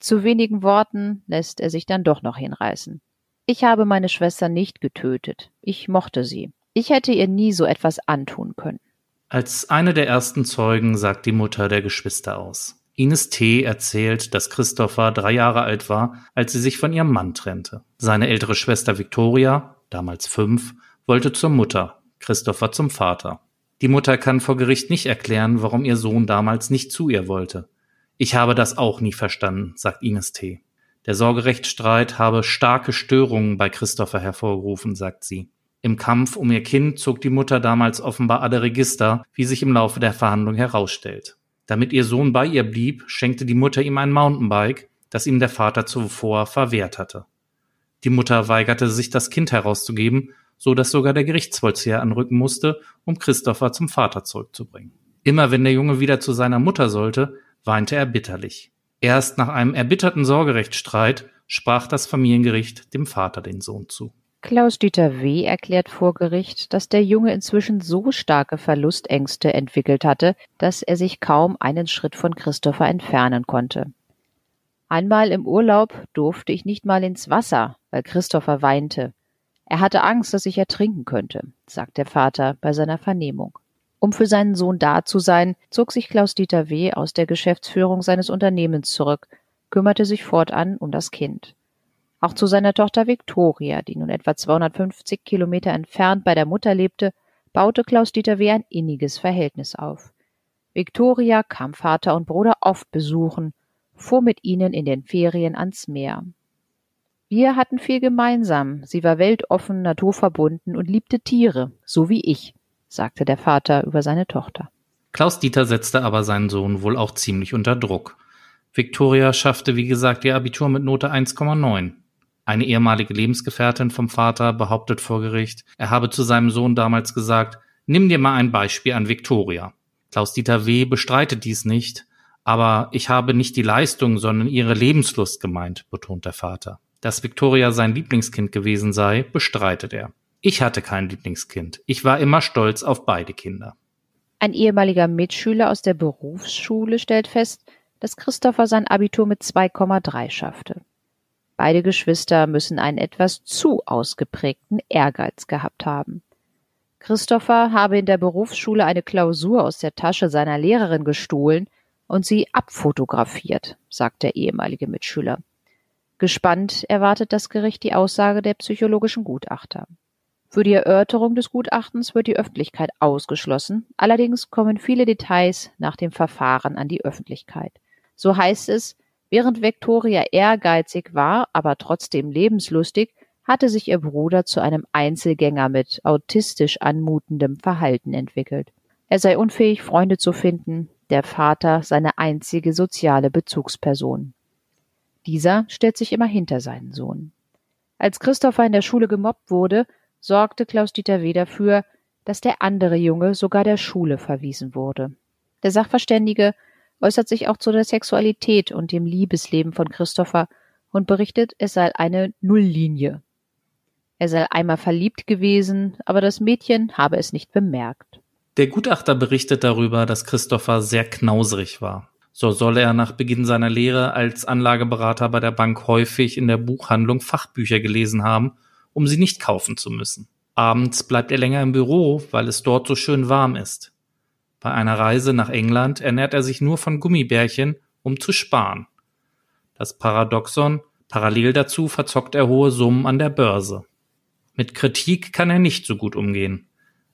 Zu wenigen Worten lässt er sich dann doch noch hinreißen. Ich habe meine Schwester nicht getötet, ich mochte sie. Ich hätte ihr nie so etwas antun können. Als eine der ersten Zeugen sagt die Mutter der Geschwister aus. Ines T. erzählt, dass Christopher drei Jahre alt war, als sie sich von ihrem Mann trennte. Seine ältere Schwester Victoria, damals fünf, wollte zur Mutter, Christopher zum Vater. Die Mutter kann vor Gericht nicht erklären, warum ihr Sohn damals nicht zu ihr wollte. Ich habe das auch nie verstanden, sagt Ines T. Der Sorgerechtsstreit habe starke Störungen bei Christopher hervorgerufen, sagt sie. Im Kampf um ihr Kind zog die Mutter damals offenbar alle Register, wie sich im Laufe der Verhandlung herausstellt. Damit ihr Sohn bei ihr blieb, schenkte die Mutter ihm ein Mountainbike, das ihm der Vater zuvor verwehrt hatte. Die Mutter weigerte sich, das Kind herauszugeben, so dass sogar der Gerichtsvollzieher anrücken musste, um Christopher zum Vater zurückzubringen. Immer wenn der Junge wieder zu seiner Mutter sollte, weinte er bitterlich. Erst nach einem erbitterten Sorgerechtsstreit sprach das Familiengericht dem Vater den Sohn zu. Klaus-Dieter W. erklärt vor Gericht, dass der Junge inzwischen so starke Verlustängste entwickelt hatte, dass er sich kaum einen Schritt von Christopher entfernen konnte. Einmal im Urlaub durfte ich nicht mal ins Wasser, weil Christopher weinte. Er hatte Angst, dass ich ertrinken könnte, sagt der Vater bei seiner Vernehmung. Um für seinen Sohn da zu sein, zog sich Klaus-Dieter W. aus der Geschäftsführung seines Unternehmens zurück, kümmerte sich fortan um das Kind. Auch zu seiner Tochter Viktoria, die nun etwa 250 Kilometer entfernt bei der Mutter lebte, baute Klaus-Dieter W. ein inniges Verhältnis auf. Viktoria kam Vater und Bruder oft besuchen, fuhr mit ihnen in den Ferien ans Meer. Wir hatten viel gemeinsam. Sie war weltoffen, naturverbunden und liebte Tiere, so wie ich, sagte der Vater über seine Tochter. Klaus Dieter setzte aber seinen Sohn wohl auch ziemlich unter Druck. Viktoria schaffte, wie gesagt, ihr Abitur mit Note 1,9. Eine ehemalige Lebensgefährtin vom Vater behauptet vor Gericht, er habe zu seinem Sohn damals gesagt, nimm dir mal ein Beispiel an Viktoria. Klaus-Dieter W. bestreitet dies nicht, aber ich habe nicht die Leistung, sondern ihre Lebenslust gemeint, betont der Vater. Dass Viktoria sein Lieblingskind gewesen sei, bestreitet er. Ich hatte kein Lieblingskind. Ich war immer stolz auf beide Kinder. Ein ehemaliger Mitschüler aus der Berufsschule stellt fest, dass Christopher sein Abitur mit 2,3 schaffte. Beide Geschwister müssen einen etwas zu ausgeprägten Ehrgeiz gehabt haben. Christopher habe in der Berufsschule eine Klausur aus der Tasche seiner Lehrerin gestohlen und sie abfotografiert, sagt der ehemalige Mitschüler. Gespannt erwartet das Gericht die Aussage der psychologischen Gutachter. Für die Erörterung des Gutachtens wird die Öffentlichkeit ausgeschlossen, allerdings kommen viele Details nach dem Verfahren an die Öffentlichkeit. So heißt es, Während Viktoria ehrgeizig war, aber trotzdem lebenslustig, hatte sich ihr Bruder zu einem Einzelgänger mit autistisch anmutendem Verhalten entwickelt. Er sei unfähig, Freunde zu finden, der Vater seine einzige soziale Bezugsperson. Dieser stellt sich immer hinter seinen Sohn. Als Christopher in der Schule gemobbt wurde, sorgte Klaus-Dieter W. dafür, dass der andere Junge sogar der Schule verwiesen wurde. Der Sachverständige äußert sich auch zu der Sexualität und dem Liebesleben von Christopher und berichtet, es sei eine Nulllinie. Er sei einmal verliebt gewesen, aber das Mädchen habe es nicht bemerkt. Der Gutachter berichtet darüber, dass Christopher sehr knauserig war. So soll er nach Beginn seiner Lehre als Anlageberater bei der Bank häufig in der Buchhandlung Fachbücher gelesen haben, um sie nicht kaufen zu müssen. Abends bleibt er länger im Büro, weil es dort so schön warm ist. Bei einer Reise nach England ernährt er sich nur von Gummibärchen, um zu sparen. Das Paradoxon, parallel dazu verzockt er hohe Summen an der Börse. Mit Kritik kann er nicht so gut umgehen.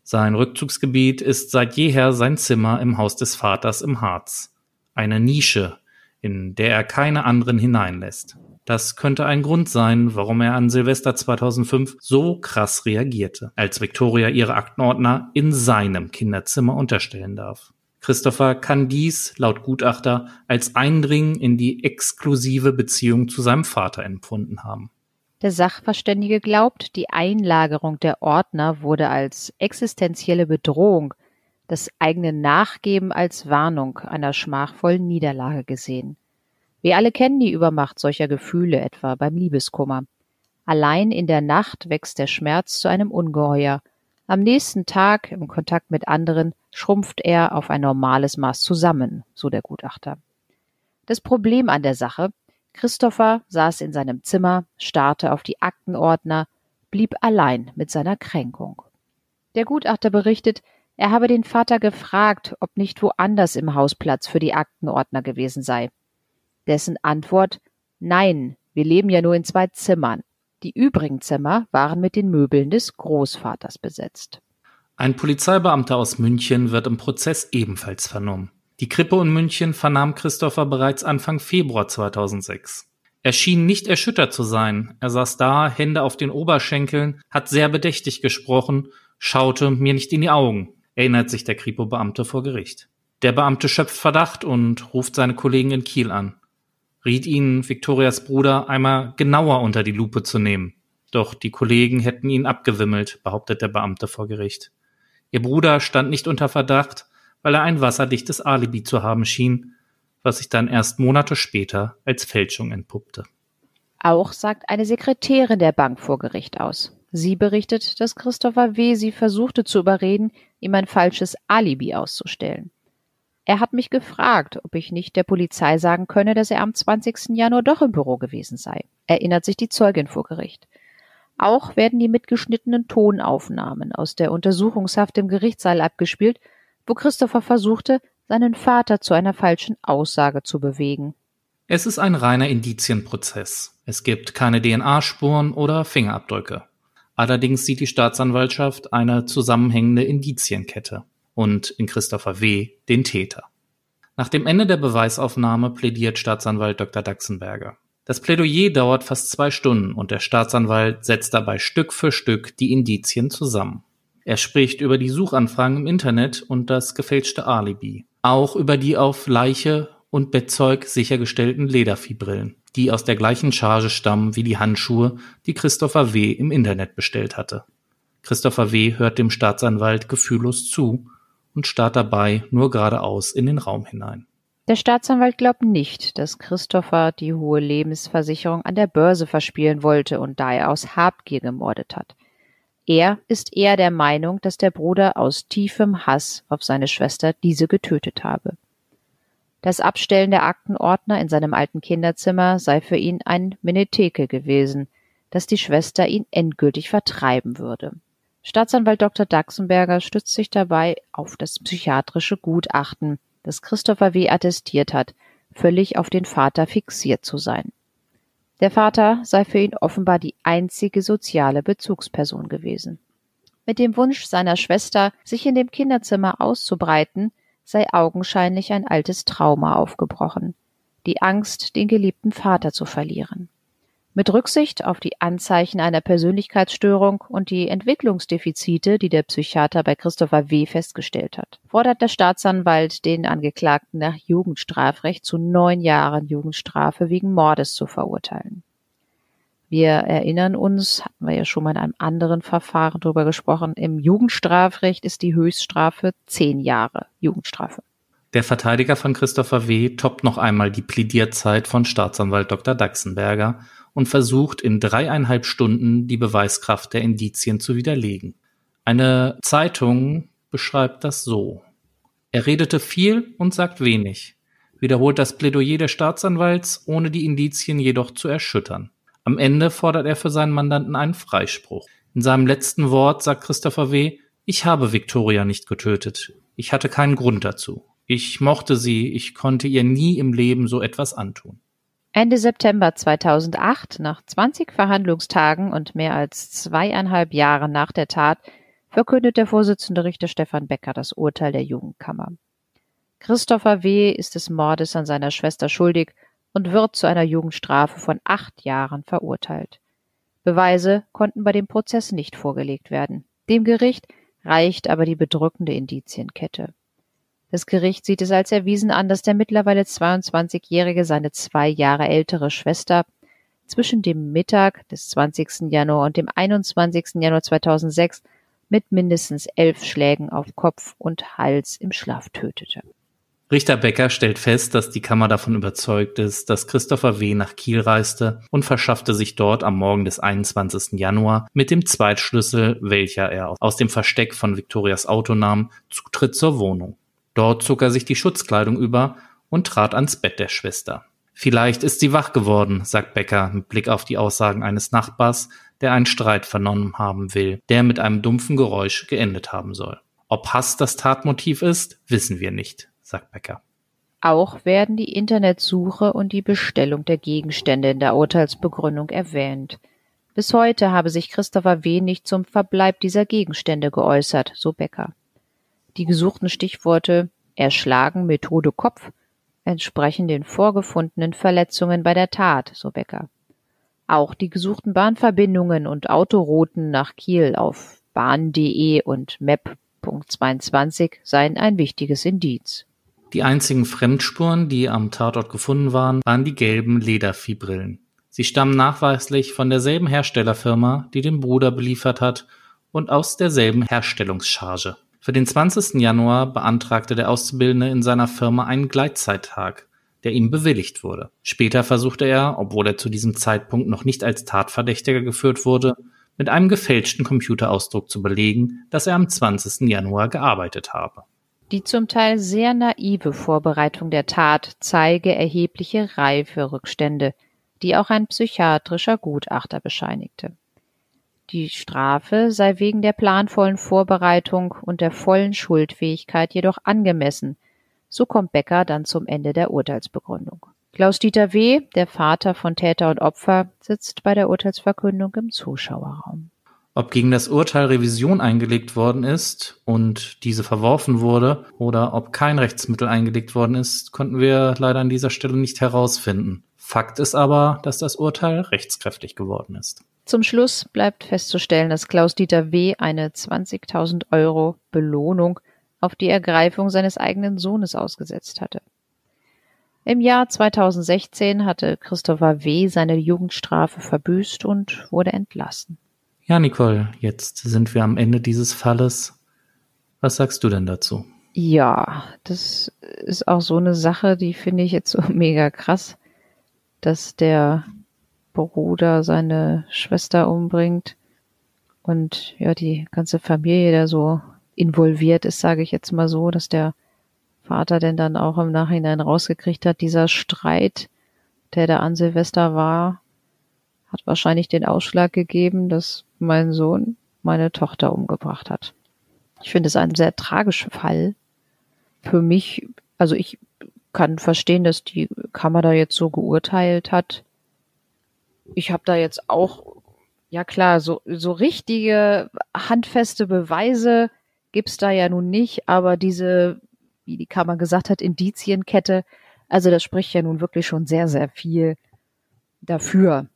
Sein Rückzugsgebiet ist seit jeher sein Zimmer im Haus des Vaters im Harz. Eine Nische, in der er keine anderen hineinlässt. Das könnte ein Grund sein, warum er an Silvester 2005 so krass reagierte, als Victoria ihre Aktenordner in seinem Kinderzimmer unterstellen darf. Christopher kann dies, laut Gutachter, als Eindringen in die exklusive Beziehung zu seinem Vater empfunden haben. Der Sachverständige glaubt, die Einlagerung der Ordner wurde als existenzielle Bedrohung, das eigene Nachgeben als Warnung einer schmachvollen Niederlage gesehen. Wir alle kennen die Übermacht solcher Gefühle, etwa beim Liebeskummer. Allein in der Nacht wächst der Schmerz zu einem Ungeheuer. Am nächsten Tag, im Kontakt mit anderen, schrumpft er auf ein normales Maß zusammen, so der Gutachter. Das Problem an der Sache, Christopher saß in seinem Zimmer, starrte auf die Aktenordner, blieb allein mit seiner Kränkung. Der Gutachter berichtet, er habe den Vater gefragt, ob nicht woanders im Haus Platz für die Aktenordner gewesen sei. Dessen Antwort Nein, wir leben ja nur in zwei Zimmern. Die übrigen Zimmer waren mit den Möbeln des Großvaters besetzt. Ein Polizeibeamter aus München wird im Prozess ebenfalls vernommen. Die Krippe in München vernahm Christopher bereits Anfang Februar 2006. Er schien nicht erschüttert zu sein. Er saß da, Hände auf den Oberschenkeln, hat sehr bedächtig gesprochen, schaute mir nicht in die Augen, erinnert sich der Kripo-Beamte vor Gericht. Der Beamte schöpft Verdacht und ruft seine Kollegen in Kiel an riet ihnen Victorias Bruder einmal genauer unter die Lupe zu nehmen. Doch die Kollegen hätten ihn abgewimmelt, behauptet der Beamte vor Gericht. Ihr Bruder stand nicht unter Verdacht, weil er ein wasserdichtes Alibi zu haben schien, was sich dann erst Monate später als Fälschung entpuppte. Auch sagt eine Sekretärin der Bank vor Gericht aus. Sie berichtet, dass Christopher W. sie versuchte zu überreden, ihm ein falsches Alibi auszustellen. Er hat mich gefragt, ob ich nicht der Polizei sagen könne, dass er am 20. Januar doch im Büro gewesen sei, erinnert sich die Zeugin vor Gericht. Auch werden die mitgeschnittenen Tonaufnahmen aus der Untersuchungshaft im Gerichtssaal abgespielt, wo Christopher versuchte, seinen Vater zu einer falschen Aussage zu bewegen. Es ist ein reiner Indizienprozess. Es gibt keine DNA-Spuren oder Fingerabdrücke. Allerdings sieht die Staatsanwaltschaft eine zusammenhängende Indizienkette und in Christopher W. den Täter. Nach dem Ende der Beweisaufnahme plädiert Staatsanwalt Dr. Daxenberger. Das Plädoyer dauert fast zwei Stunden und der Staatsanwalt setzt dabei Stück für Stück die Indizien zusammen. Er spricht über die Suchanfragen im Internet und das gefälschte Alibi, auch über die auf Leiche und Bettzeug sichergestellten Lederviehbrillen, die aus der gleichen Charge stammen wie die Handschuhe, die Christopher W. im Internet bestellt hatte. Christopher W. hört dem Staatsanwalt gefühllos zu und starrt dabei nur geradeaus in den Raum hinein. Der Staatsanwalt glaubt nicht, dass Christopher die hohe Lebensversicherung an der Börse verspielen wollte und daher aus Habgier gemordet hat. Er ist eher der Meinung, dass der Bruder aus tiefem Hass auf seine Schwester diese getötet habe. Das Abstellen der Aktenordner in seinem alten Kinderzimmer sei für ihn ein Menetheke gewesen, dass die Schwester ihn endgültig vertreiben würde. Staatsanwalt Dr. Daxenberger stützt sich dabei auf das psychiatrische Gutachten, das Christopher W. attestiert hat, völlig auf den Vater fixiert zu sein. Der Vater sei für ihn offenbar die einzige soziale Bezugsperson gewesen. Mit dem Wunsch seiner Schwester, sich in dem Kinderzimmer auszubreiten, sei augenscheinlich ein altes Trauma aufgebrochen, die Angst, den geliebten Vater zu verlieren. Mit Rücksicht auf die Anzeichen einer Persönlichkeitsstörung und die Entwicklungsdefizite, die der Psychiater bei Christopher W. festgestellt hat, fordert der Staatsanwalt den Angeklagten nach Jugendstrafrecht zu neun Jahren Jugendstrafe wegen Mordes zu verurteilen. Wir erinnern uns, hatten wir ja schon mal in einem anderen Verfahren darüber gesprochen, im Jugendstrafrecht ist die Höchststrafe zehn Jahre Jugendstrafe. Der Verteidiger von Christopher W. toppt noch einmal die Plädierzeit von Staatsanwalt Dr. Daxenberger und versucht in dreieinhalb Stunden die Beweiskraft der Indizien zu widerlegen. Eine Zeitung beschreibt das so. Er redete viel und sagt wenig, wiederholt das Plädoyer des Staatsanwalts, ohne die Indizien jedoch zu erschüttern. Am Ende fordert er für seinen Mandanten einen Freispruch. In seinem letzten Wort sagt Christopher W., ich habe Victoria nicht getötet. Ich hatte keinen Grund dazu. Ich mochte sie, ich konnte ihr nie im Leben so etwas antun. Ende September 2008, nach 20 Verhandlungstagen und mehr als zweieinhalb Jahren nach der Tat, verkündet der Vorsitzende Richter Stefan Becker das Urteil der Jugendkammer. Christopher W. ist des Mordes an seiner Schwester schuldig und wird zu einer Jugendstrafe von acht Jahren verurteilt. Beweise konnten bei dem Prozess nicht vorgelegt werden. Dem Gericht reicht aber die bedrückende Indizienkette. Das Gericht sieht es als erwiesen an, dass der mittlerweile 22-Jährige seine zwei Jahre ältere Schwester zwischen dem Mittag des 20. Januar und dem 21. Januar 2006 mit mindestens elf Schlägen auf Kopf und Hals im Schlaf tötete. Richter Becker stellt fest, dass die Kammer davon überzeugt ist, dass Christopher W. nach Kiel reiste und verschaffte sich dort am Morgen des 21. Januar mit dem Zweitschlüssel, welcher er aus dem Versteck von Victorias Auto nahm, Zutritt zur Wohnung. Dort zog er sich die Schutzkleidung über und trat ans Bett der Schwester. Vielleicht ist sie wach geworden, sagt Becker mit Blick auf die Aussagen eines Nachbars, der einen Streit vernommen haben will, der mit einem dumpfen Geräusch geendet haben soll. Ob Hass das Tatmotiv ist, wissen wir nicht sagt Becker. Auch werden die Internetsuche und die Bestellung der Gegenstände in der Urteilsbegründung erwähnt. Bis heute habe sich Christopher W. nicht zum Verbleib dieser Gegenstände geäußert, so Becker. Die gesuchten Stichworte Erschlagen, Methode Kopf entsprechen den vorgefundenen Verletzungen bei der Tat, so Becker. Auch die gesuchten Bahnverbindungen und Autorouten nach Kiel auf bahn.de und map.22 seien ein wichtiges Indiz. Die einzigen Fremdspuren, die am Tatort gefunden waren, waren die gelben Lederviehbrillen. Sie stammen nachweislich von derselben Herstellerfirma, die den Bruder beliefert hat, und aus derselben Herstellungscharge. Für den 20. Januar beantragte der Auszubildende in seiner Firma einen Gleitzeittag, der ihm bewilligt wurde. Später versuchte er, obwohl er zu diesem Zeitpunkt noch nicht als Tatverdächtiger geführt wurde, mit einem gefälschten Computerausdruck zu belegen, dass er am 20. Januar gearbeitet habe. Die zum Teil sehr naive Vorbereitung der Tat zeige erhebliche Reiferückstände, die auch ein psychiatrischer Gutachter bescheinigte. Die Strafe sei wegen der planvollen Vorbereitung und der vollen Schuldfähigkeit jedoch angemessen, so kommt Becker dann zum Ende der Urteilsbegründung. Klaus-Dieter W., der Vater von Täter und Opfer, sitzt bei der Urteilsverkündung im Zuschauerraum. Ob gegen das Urteil Revision eingelegt worden ist und diese verworfen wurde oder ob kein Rechtsmittel eingelegt worden ist, konnten wir leider an dieser Stelle nicht herausfinden. Fakt ist aber, dass das Urteil rechtskräftig geworden ist. Zum Schluss bleibt festzustellen, dass Klaus-Dieter W. eine 20.000 Euro Belohnung auf die Ergreifung seines eigenen Sohnes ausgesetzt hatte. Im Jahr 2016 hatte Christopher W. seine Jugendstrafe verbüßt und wurde entlassen. Ja, Nicole, jetzt sind wir am Ende dieses Falles. Was sagst du denn dazu? Ja, das ist auch so eine Sache, die finde ich jetzt so [LAUGHS] mega krass, dass der Bruder seine Schwester umbringt und ja, die ganze Familie da so involviert ist, sage ich jetzt mal so, dass der Vater denn dann auch im Nachhinein rausgekriegt hat, dieser Streit, der da an Silvester war, hat wahrscheinlich den Ausschlag gegeben, dass mein Sohn meine Tochter umgebracht hat. Ich finde es ein sehr tragischer Fall. Für mich, also ich kann verstehen, dass die Kammer da jetzt so geurteilt hat ich habe da jetzt auch, ja klar, so, so richtige handfeste Beweise gibt's da ja nun nicht, aber diese, wie die Kammer gesagt hat, Indizienkette, also das spricht ja nun wirklich schon sehr, sehr viel dafür.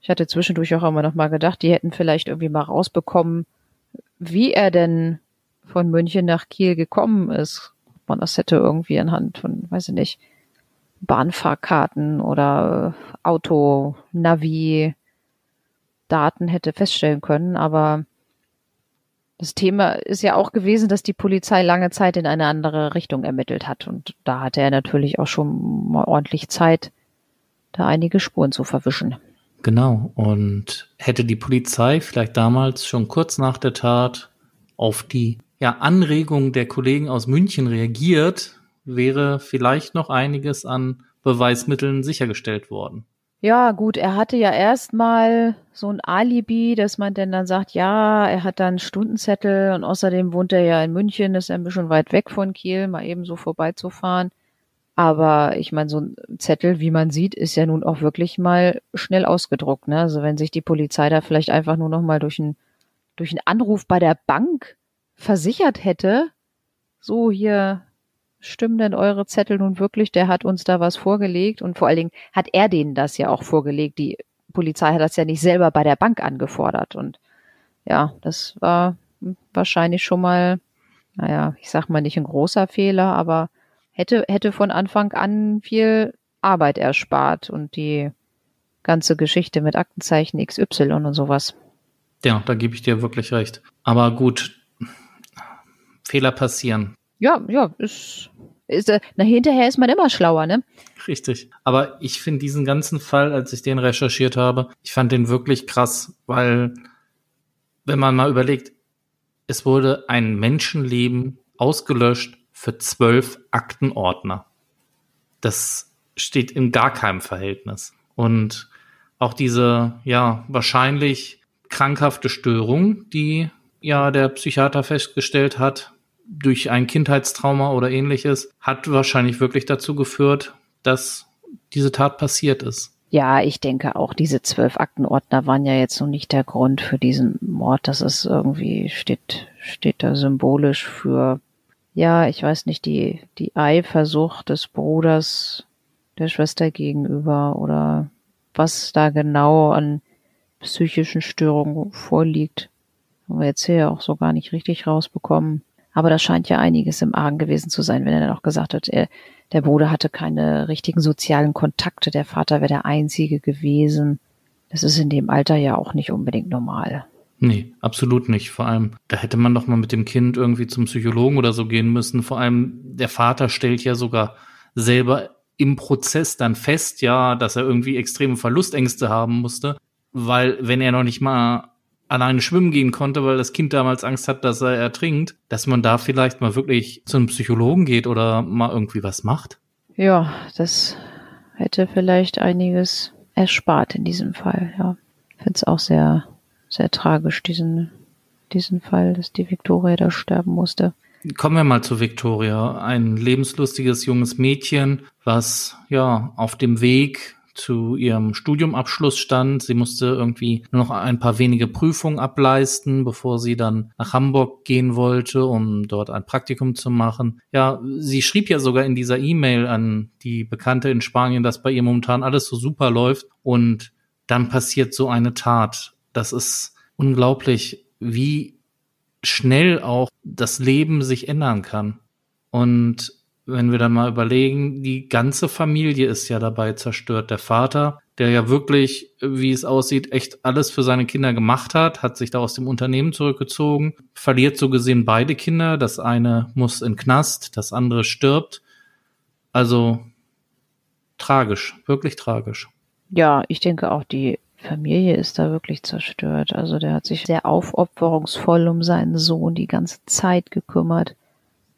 Ich hatte zwischendurch auch immer noch mal gedacht, die hätten vielleicht irgendwie mal rausbekommen, wie er denn von München nach Kiel gekommen ist. Man das hätte irgendwie anhand von, weiß ich nicht, Bahnfahrkarten oder Auto, Navi, Daten hätte feststellen können, aber das Thema ist ja auch gewesen, dass die Polizei lange Zeit in eine andere Richtung ermittelt hat. Und da hatte er natürlich auch schon mal ordentlich Zeit, da einige Spuren zu verwischen. Genau. Und hätte die Polizei vielleicht damals schon kurz nach der Tat auf die ja, Anregung der Kollegen aus München reagiert, wäre vielleicht noch einiges an Beweismitteln sichergestellt worden. Ja, gut, er hatte ja erstmal so ein Alibi, dass man denn dann sagt, ja, er hat dann Stundenzettel und außerdem wohnt er ja in München, ist ein bisschen weit weg von Kiel, mal eben so vorbeizufahren. Aber ich meine, so ein Zettel, wie man sieht, ist ja nun auch wirklich mal schnell ausgedruckt. Ne? Also wenn sich die Polizei da vielleicht einfach nur noch mal durch einen durch einen Anruf bei der Bank versichert hätte, so hier stimmen denn eure Zettel nun wirklich? Der hat uns da was vorgelegt und vor allen Dingen hat er denen das ja auch vorgelegt. Die Polizei hat das ja nicht selber bei der Bank angefordert und ja, das war wahrscheinlich schon mal, naja, ich sag mal nicht ein großer Fehler, aber hätte, hätte von Anfang an viel Arbeit erspart und die ganze Geschichte mit Aktenzeichen XY und sowas. Ja, da gebe ich dir wirklich recht. Aber gut, Fehler passieren. Ja, ja, ist, ist äh, na, hinterher ist man immer schlauer, ne? Richtig. Aber ich finde diesen ganzen Fall, als ich den recherchiert habe, ich fand den wirklich krass, weil, wenn man mal überlegt, es wurde ein Menschenleben ausgelöscht für zwölf Aktenordner. Das steht in gar keinem Verhältnis. Und auch diese, ja, wahrscheinlich krankhafte Störung, die ja der Psychiater festgestellt hat, durch ein Kindheitstrauma oder ähnliches, hat wahrscheinlich wirklich dazu geführt, dass diese Tat passiert ist. Ja, ich denke auch, diese zwölf Aktenordner waren ja jetzt noch nicht der Grund für diesen Mord. Das ist irgendwie, steht, steht da symbolisch für, ja, ich weiß nicht, die, die Eifersucht des Bruders der Schwester gegenüber oder was da genau an psychischen Störungen vorliegt. Haben wir jetzt hier auch so gar nicht richtig rausbekommen. Aber da scheint ja einiges im Argen gewesen zu sein, wenn er dann auch gesagt hat, er, der Bruder hatte keine richtigen sozialen Kontakte, der Vater wäre der Einzige gewesen. Das ist in dem Alter ja auch nicht unbedingt normal. Nee, absolut nicht. Vor allem, da hätte man doch mal mit dem Kind irgendwie zum Psychologen oder so gehen müssen. Vor allem, der Vater stellt ja sogar selber im Prozess dann fest, ja, dass er irgendwie extreme Verlustängste haben musste, weil wenn er noch nicht mal alleine schwimmen gehen konnte, weil das Kind damals Angst hat, dass er ertrinkt, dass man da vielleicht mal wirklich zu einem Psychologen geht oder mal irgendwie was macht. Ja, das hätte vielleicht einiges erspart in diesem Fall, ja. Ich finde es auch sehr, sehr tragisch, diesen, diesen Fall, dass die Victoria da sterben musste. Kommen wir mal zu Victoria. Ein lebenslustiges junges Mädchen, was ja auf dem Weg zu ihrem Studiumabschluss stand. Sie musste irgendwie nur noch ein paar wenige Prüfungen ableisten, bevor sie dann nach Hamburg gehen wollte, um dort ein Praktikum zu machen. Ja, sie schrieb ja sogar in dieser E-Mail an die Bekannte in Spanien, dass bei ihr momentan alles so super läuft und dann passiert so eine Tat. Das ist unglaublich, wie schnell auch das Leben sich ändern kann. Und wenn wir dann mal überlegen, die ganze Familie ist ja dabei zerstört. Der Vater, der ja wirklich, wie es aussieht, echt alles für seine Kinder gemacht hat, hat sich da aus dem Unternehmen zurückgezogen, verliert so gesehen beide Kinder. Das eine muss in Knast, das andere stirbt. Also tragisch, wirklich tragisch. Ja, ich denke auch die Familie ist da wirklich zerstört. Also der hat sich sehr aufopferungsvoll um seinen Sohn die ganze Zeit gekümmert,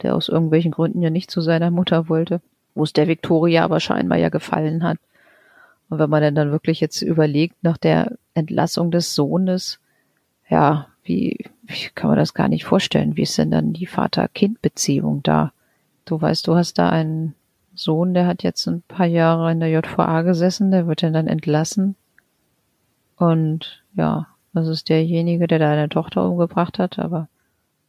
der aus irgendwelchen Gründen ja nicht zu seiner Mutter wollte, wo es der Victoria aber scheinbar ja gefallen hat. Und wenn man dann wirklich jetzt überlegt, nach der Entlassung des Sohnes, ja, wie, wie kann man das gar nicht vorstellen? Wie ist denn dann die Vater-Kind-Beziehung da? Du weißt, du hast da einen Sohn, der hat jetzt ein paar Jahre in der JVA gesessen, der wird dann entlassen und ja, das ist derjenige, der deine Tochter umgebracht hat, aber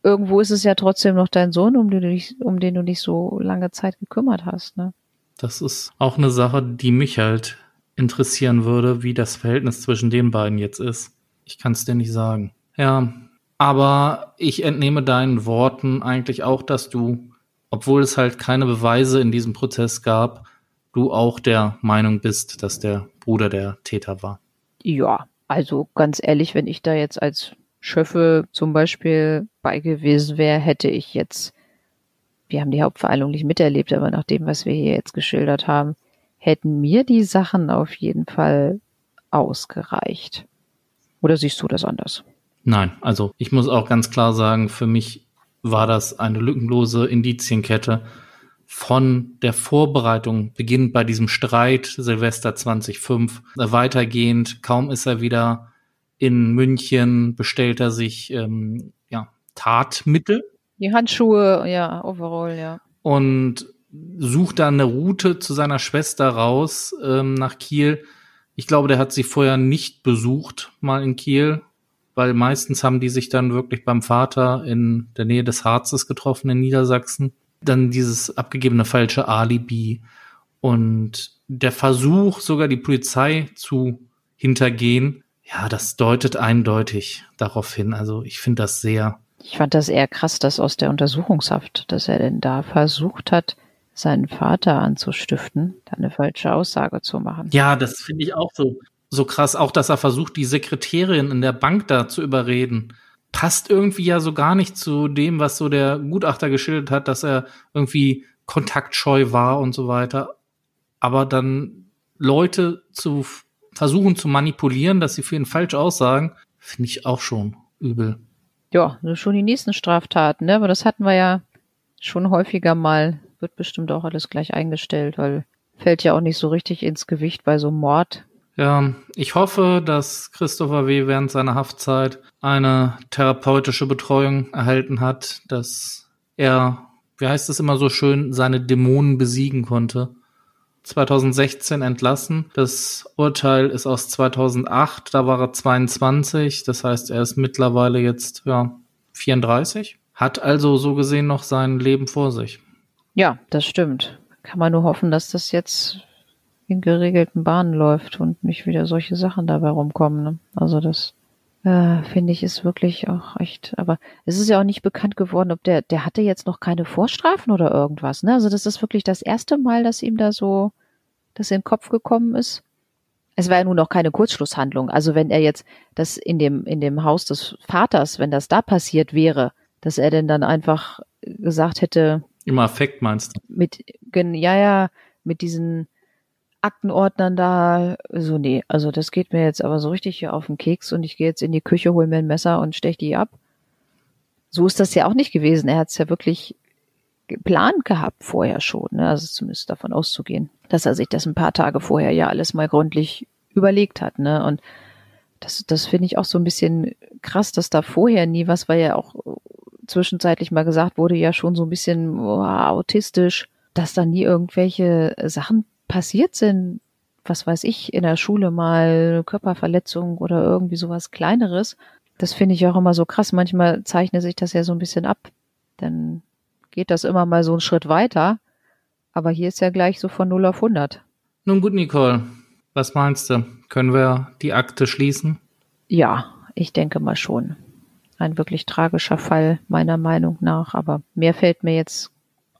irgendwo ist es ja trotzdem noch dein Sohn, um den du dich, um den du dich so lange Zeit gekümmert hast, ne? Das ist auch eine Sache, die mich halt interessieren würde, wie das Verhältnis zwischen den beiden jetzt ist. Ich kann es dir nicht sagen. Ja, aber ich entnehme deinen Worten eigentlich auch, dass du, obwohl es halt keine Beweise in diesem Prozess gab, du auch der Meinung bist, dass der Bruder der Täter war. Ja, also ganz ehrlich, wenn ich da jetzt als Schöffe zum Beispiel bei gewesen wäre, hätte ich jetzt, wir haben die Hauptvereilung nicht miterlebt, aber nach dem, was wir hier jetzt geschildert haben, hätten mir die Sachen auf jeden Fall ausgereicht. Oder siehst du das anders? Nein, also ich muss auch ganz klar sagen, für mich war das eine lückenlose Indizienkette von der Vorbereitung, beginnt bei diesem Streit Silvester 2005, weitergehend, kaum ist er wieder in München, bestellt er sich ähm, ja, Tatmittel. Die Handschuhe, ja, overall, ja. Und sucht dann eine Route zu seiner Schwester raus ähm, nach Kiel. Ich glaube, der hat sie vorher nicht besucht, mal in Kiel, weil meistens haben die sich dann wirklich beim Vater in der Nähe des Harzes getroffen in Niedersachsen dann dieses abgegebene falsche Alibi und der Versuch, sogar die Polizei zu hintergehen, ja, das deutet eindeutig darauf hin. Also ich finde das sehr. Ich fand das eher krass, dass aus der Untersuchungshaft, dass er denn da versucht hat, seinen Vater anzustiften, da eine falsche Aussage zu machen. Ja, das finde ich auch so, so krass. Auch, dass er versucht, die Sekretärin in der Bank da zu überreden passt irgendwie ja so gar nicht zu dem, was so der Gutachter geschildert hat, dass er irgendwie kontaktscheu war und so weiter. Aber dann Leute zu versuchen zu manipulieren, dass sie für ihn falsch aussagen, finde ich auch schon übel. Ja, schon die nächsten Straftaten, ne? Aber das hatten wir ja schon häufiger mal. Wird bestimmt auch alles gleich eingestellt, weil fällt ja auch nicht so richtig ins Gewicht bei so einem Mord. Ja, ich hoffe, dass Christopher W. während seiner Haftzeit eine therapeutische Betreuung erhalten hat, dass er, wie heißt es immer so schön, seine Dämonen besiegen konnte. 2016 entlassen. Das Urteil ist aus 2008, da war er 22, das heißt, er ist mittlerweile jetzt ja 34, hat also so gesehen noch sein Leben vor sich. Ja, das stimmt. Kann man nur hoffen, dass das jetzt in geregelten Bahnen läuft und nicht wieder solche Sachen dabei rumkommen. Ne? Also das Äh, Finde ich, ist wirklich auch echt, aber es ist ja auch nicht bekannt geworden, ob der, der hatte jetzt noch keine Vorstrafen oder irgendwas, ne? Also das ist wirklich das erste Mal, dass ihm da so, das in den Kopf gekommen ist. Es war ja nun noch keine Kurzschlusshandlung. Also wenn er jetzt das in dem, in dem Haus des Vaters, wenn das da passiert wäre, dass er denn dann einfach gesagt hätte. Im Affekt meinst du? Mit, ja, ja, mit diesen Aktenordnern da, so nee, also das geht mir jetzt aber so richtig hier auf den Keks und ich gehe jetzt in die Küche, hol mir ein Messer und stech die ab. So ist das ja auch nicht gewesen. Er hat es ja wirklich geplant gehabt vorher schon, ne? also zumindest davon auszugehen, dass er sich das ein paar Tage vorher ja alles mal gründlich überlegt hat, ne? Und das, das finde ich auch so ein bisschen krass, dass da vorher nie was, weil ja auch zwischenzeitlich mal gesagt wurde, ja schon so ein bisschen oh, autistisch, dass da nie irgendwelche Sachen passiert sind, was weiß ich, in der Schule mal Körperverletzung oder irgendwie sowas kleineres. Das finde ich auch immer so krass. Manchmal zeichnet sich das ja so ein bisschen ab. Dann geht das immer mal so einen Schritt weiter. Aber hier ist ja gleich so von 0 auf 100. Nun gut, Nicole. Was meinst du? Können wir die Akte schließen? Ja, ich denke mal schon. Ein wirklich tragischer Fall, meiner Meinung nach. Aber mehr fällt mir jetzt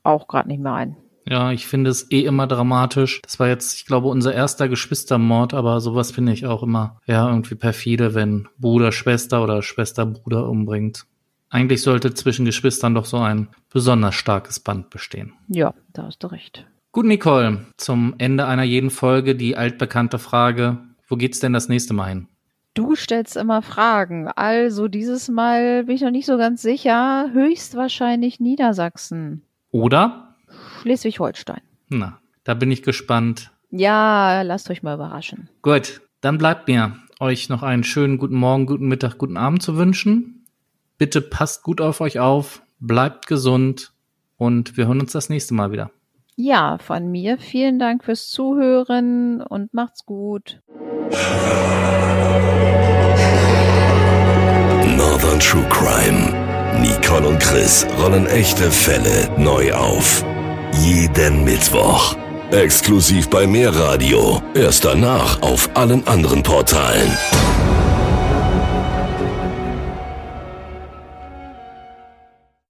auch gerade nicht mehr ein. Ja, ich finde es eh immer dramatisch. Das war jetzt, ich glaube, unser erster Geschwistermord, aber sowas finde ich auch immer, ja, irgendwie perfide, wenn Bruder Schwester oder Schwester Bruder umbringt. Eigentlich sollte zwischen Geschwistern doch so ein besonders starkes Band bestehen. Ja, da hast du recht. Gut, Nicole, zum Ende einer jeden Folge die altbekannte Frage, wo geht's denn das nächste Mal hin? Du stellst immer Fragen. Also dieses Mal bin ich noch nicht so ganz sicher. Höchstwahrscheinlich Niedersachsen. Oder? Schleswig-Holstein. Na, da bin ich gespannt. Ja, lasst euch mal überraschen. Gut, dann bleibt mir, euch noch einen schönen guten Morgen, guten Mittag, guten Abend zu wünschen. Bitte passt gut auf euch auf, bleibt gesund und wir hören uns das nächste Mal wieder. Ja, von mir vielen Dank fürs Zuhören und macht's gut. Northern True Crime. Nicole und Chris rollen echte Fälle neu auf. Jeden Mittwoch. Exklusiv bei Mehrradio. Erst danach auf allen anderen Portalen.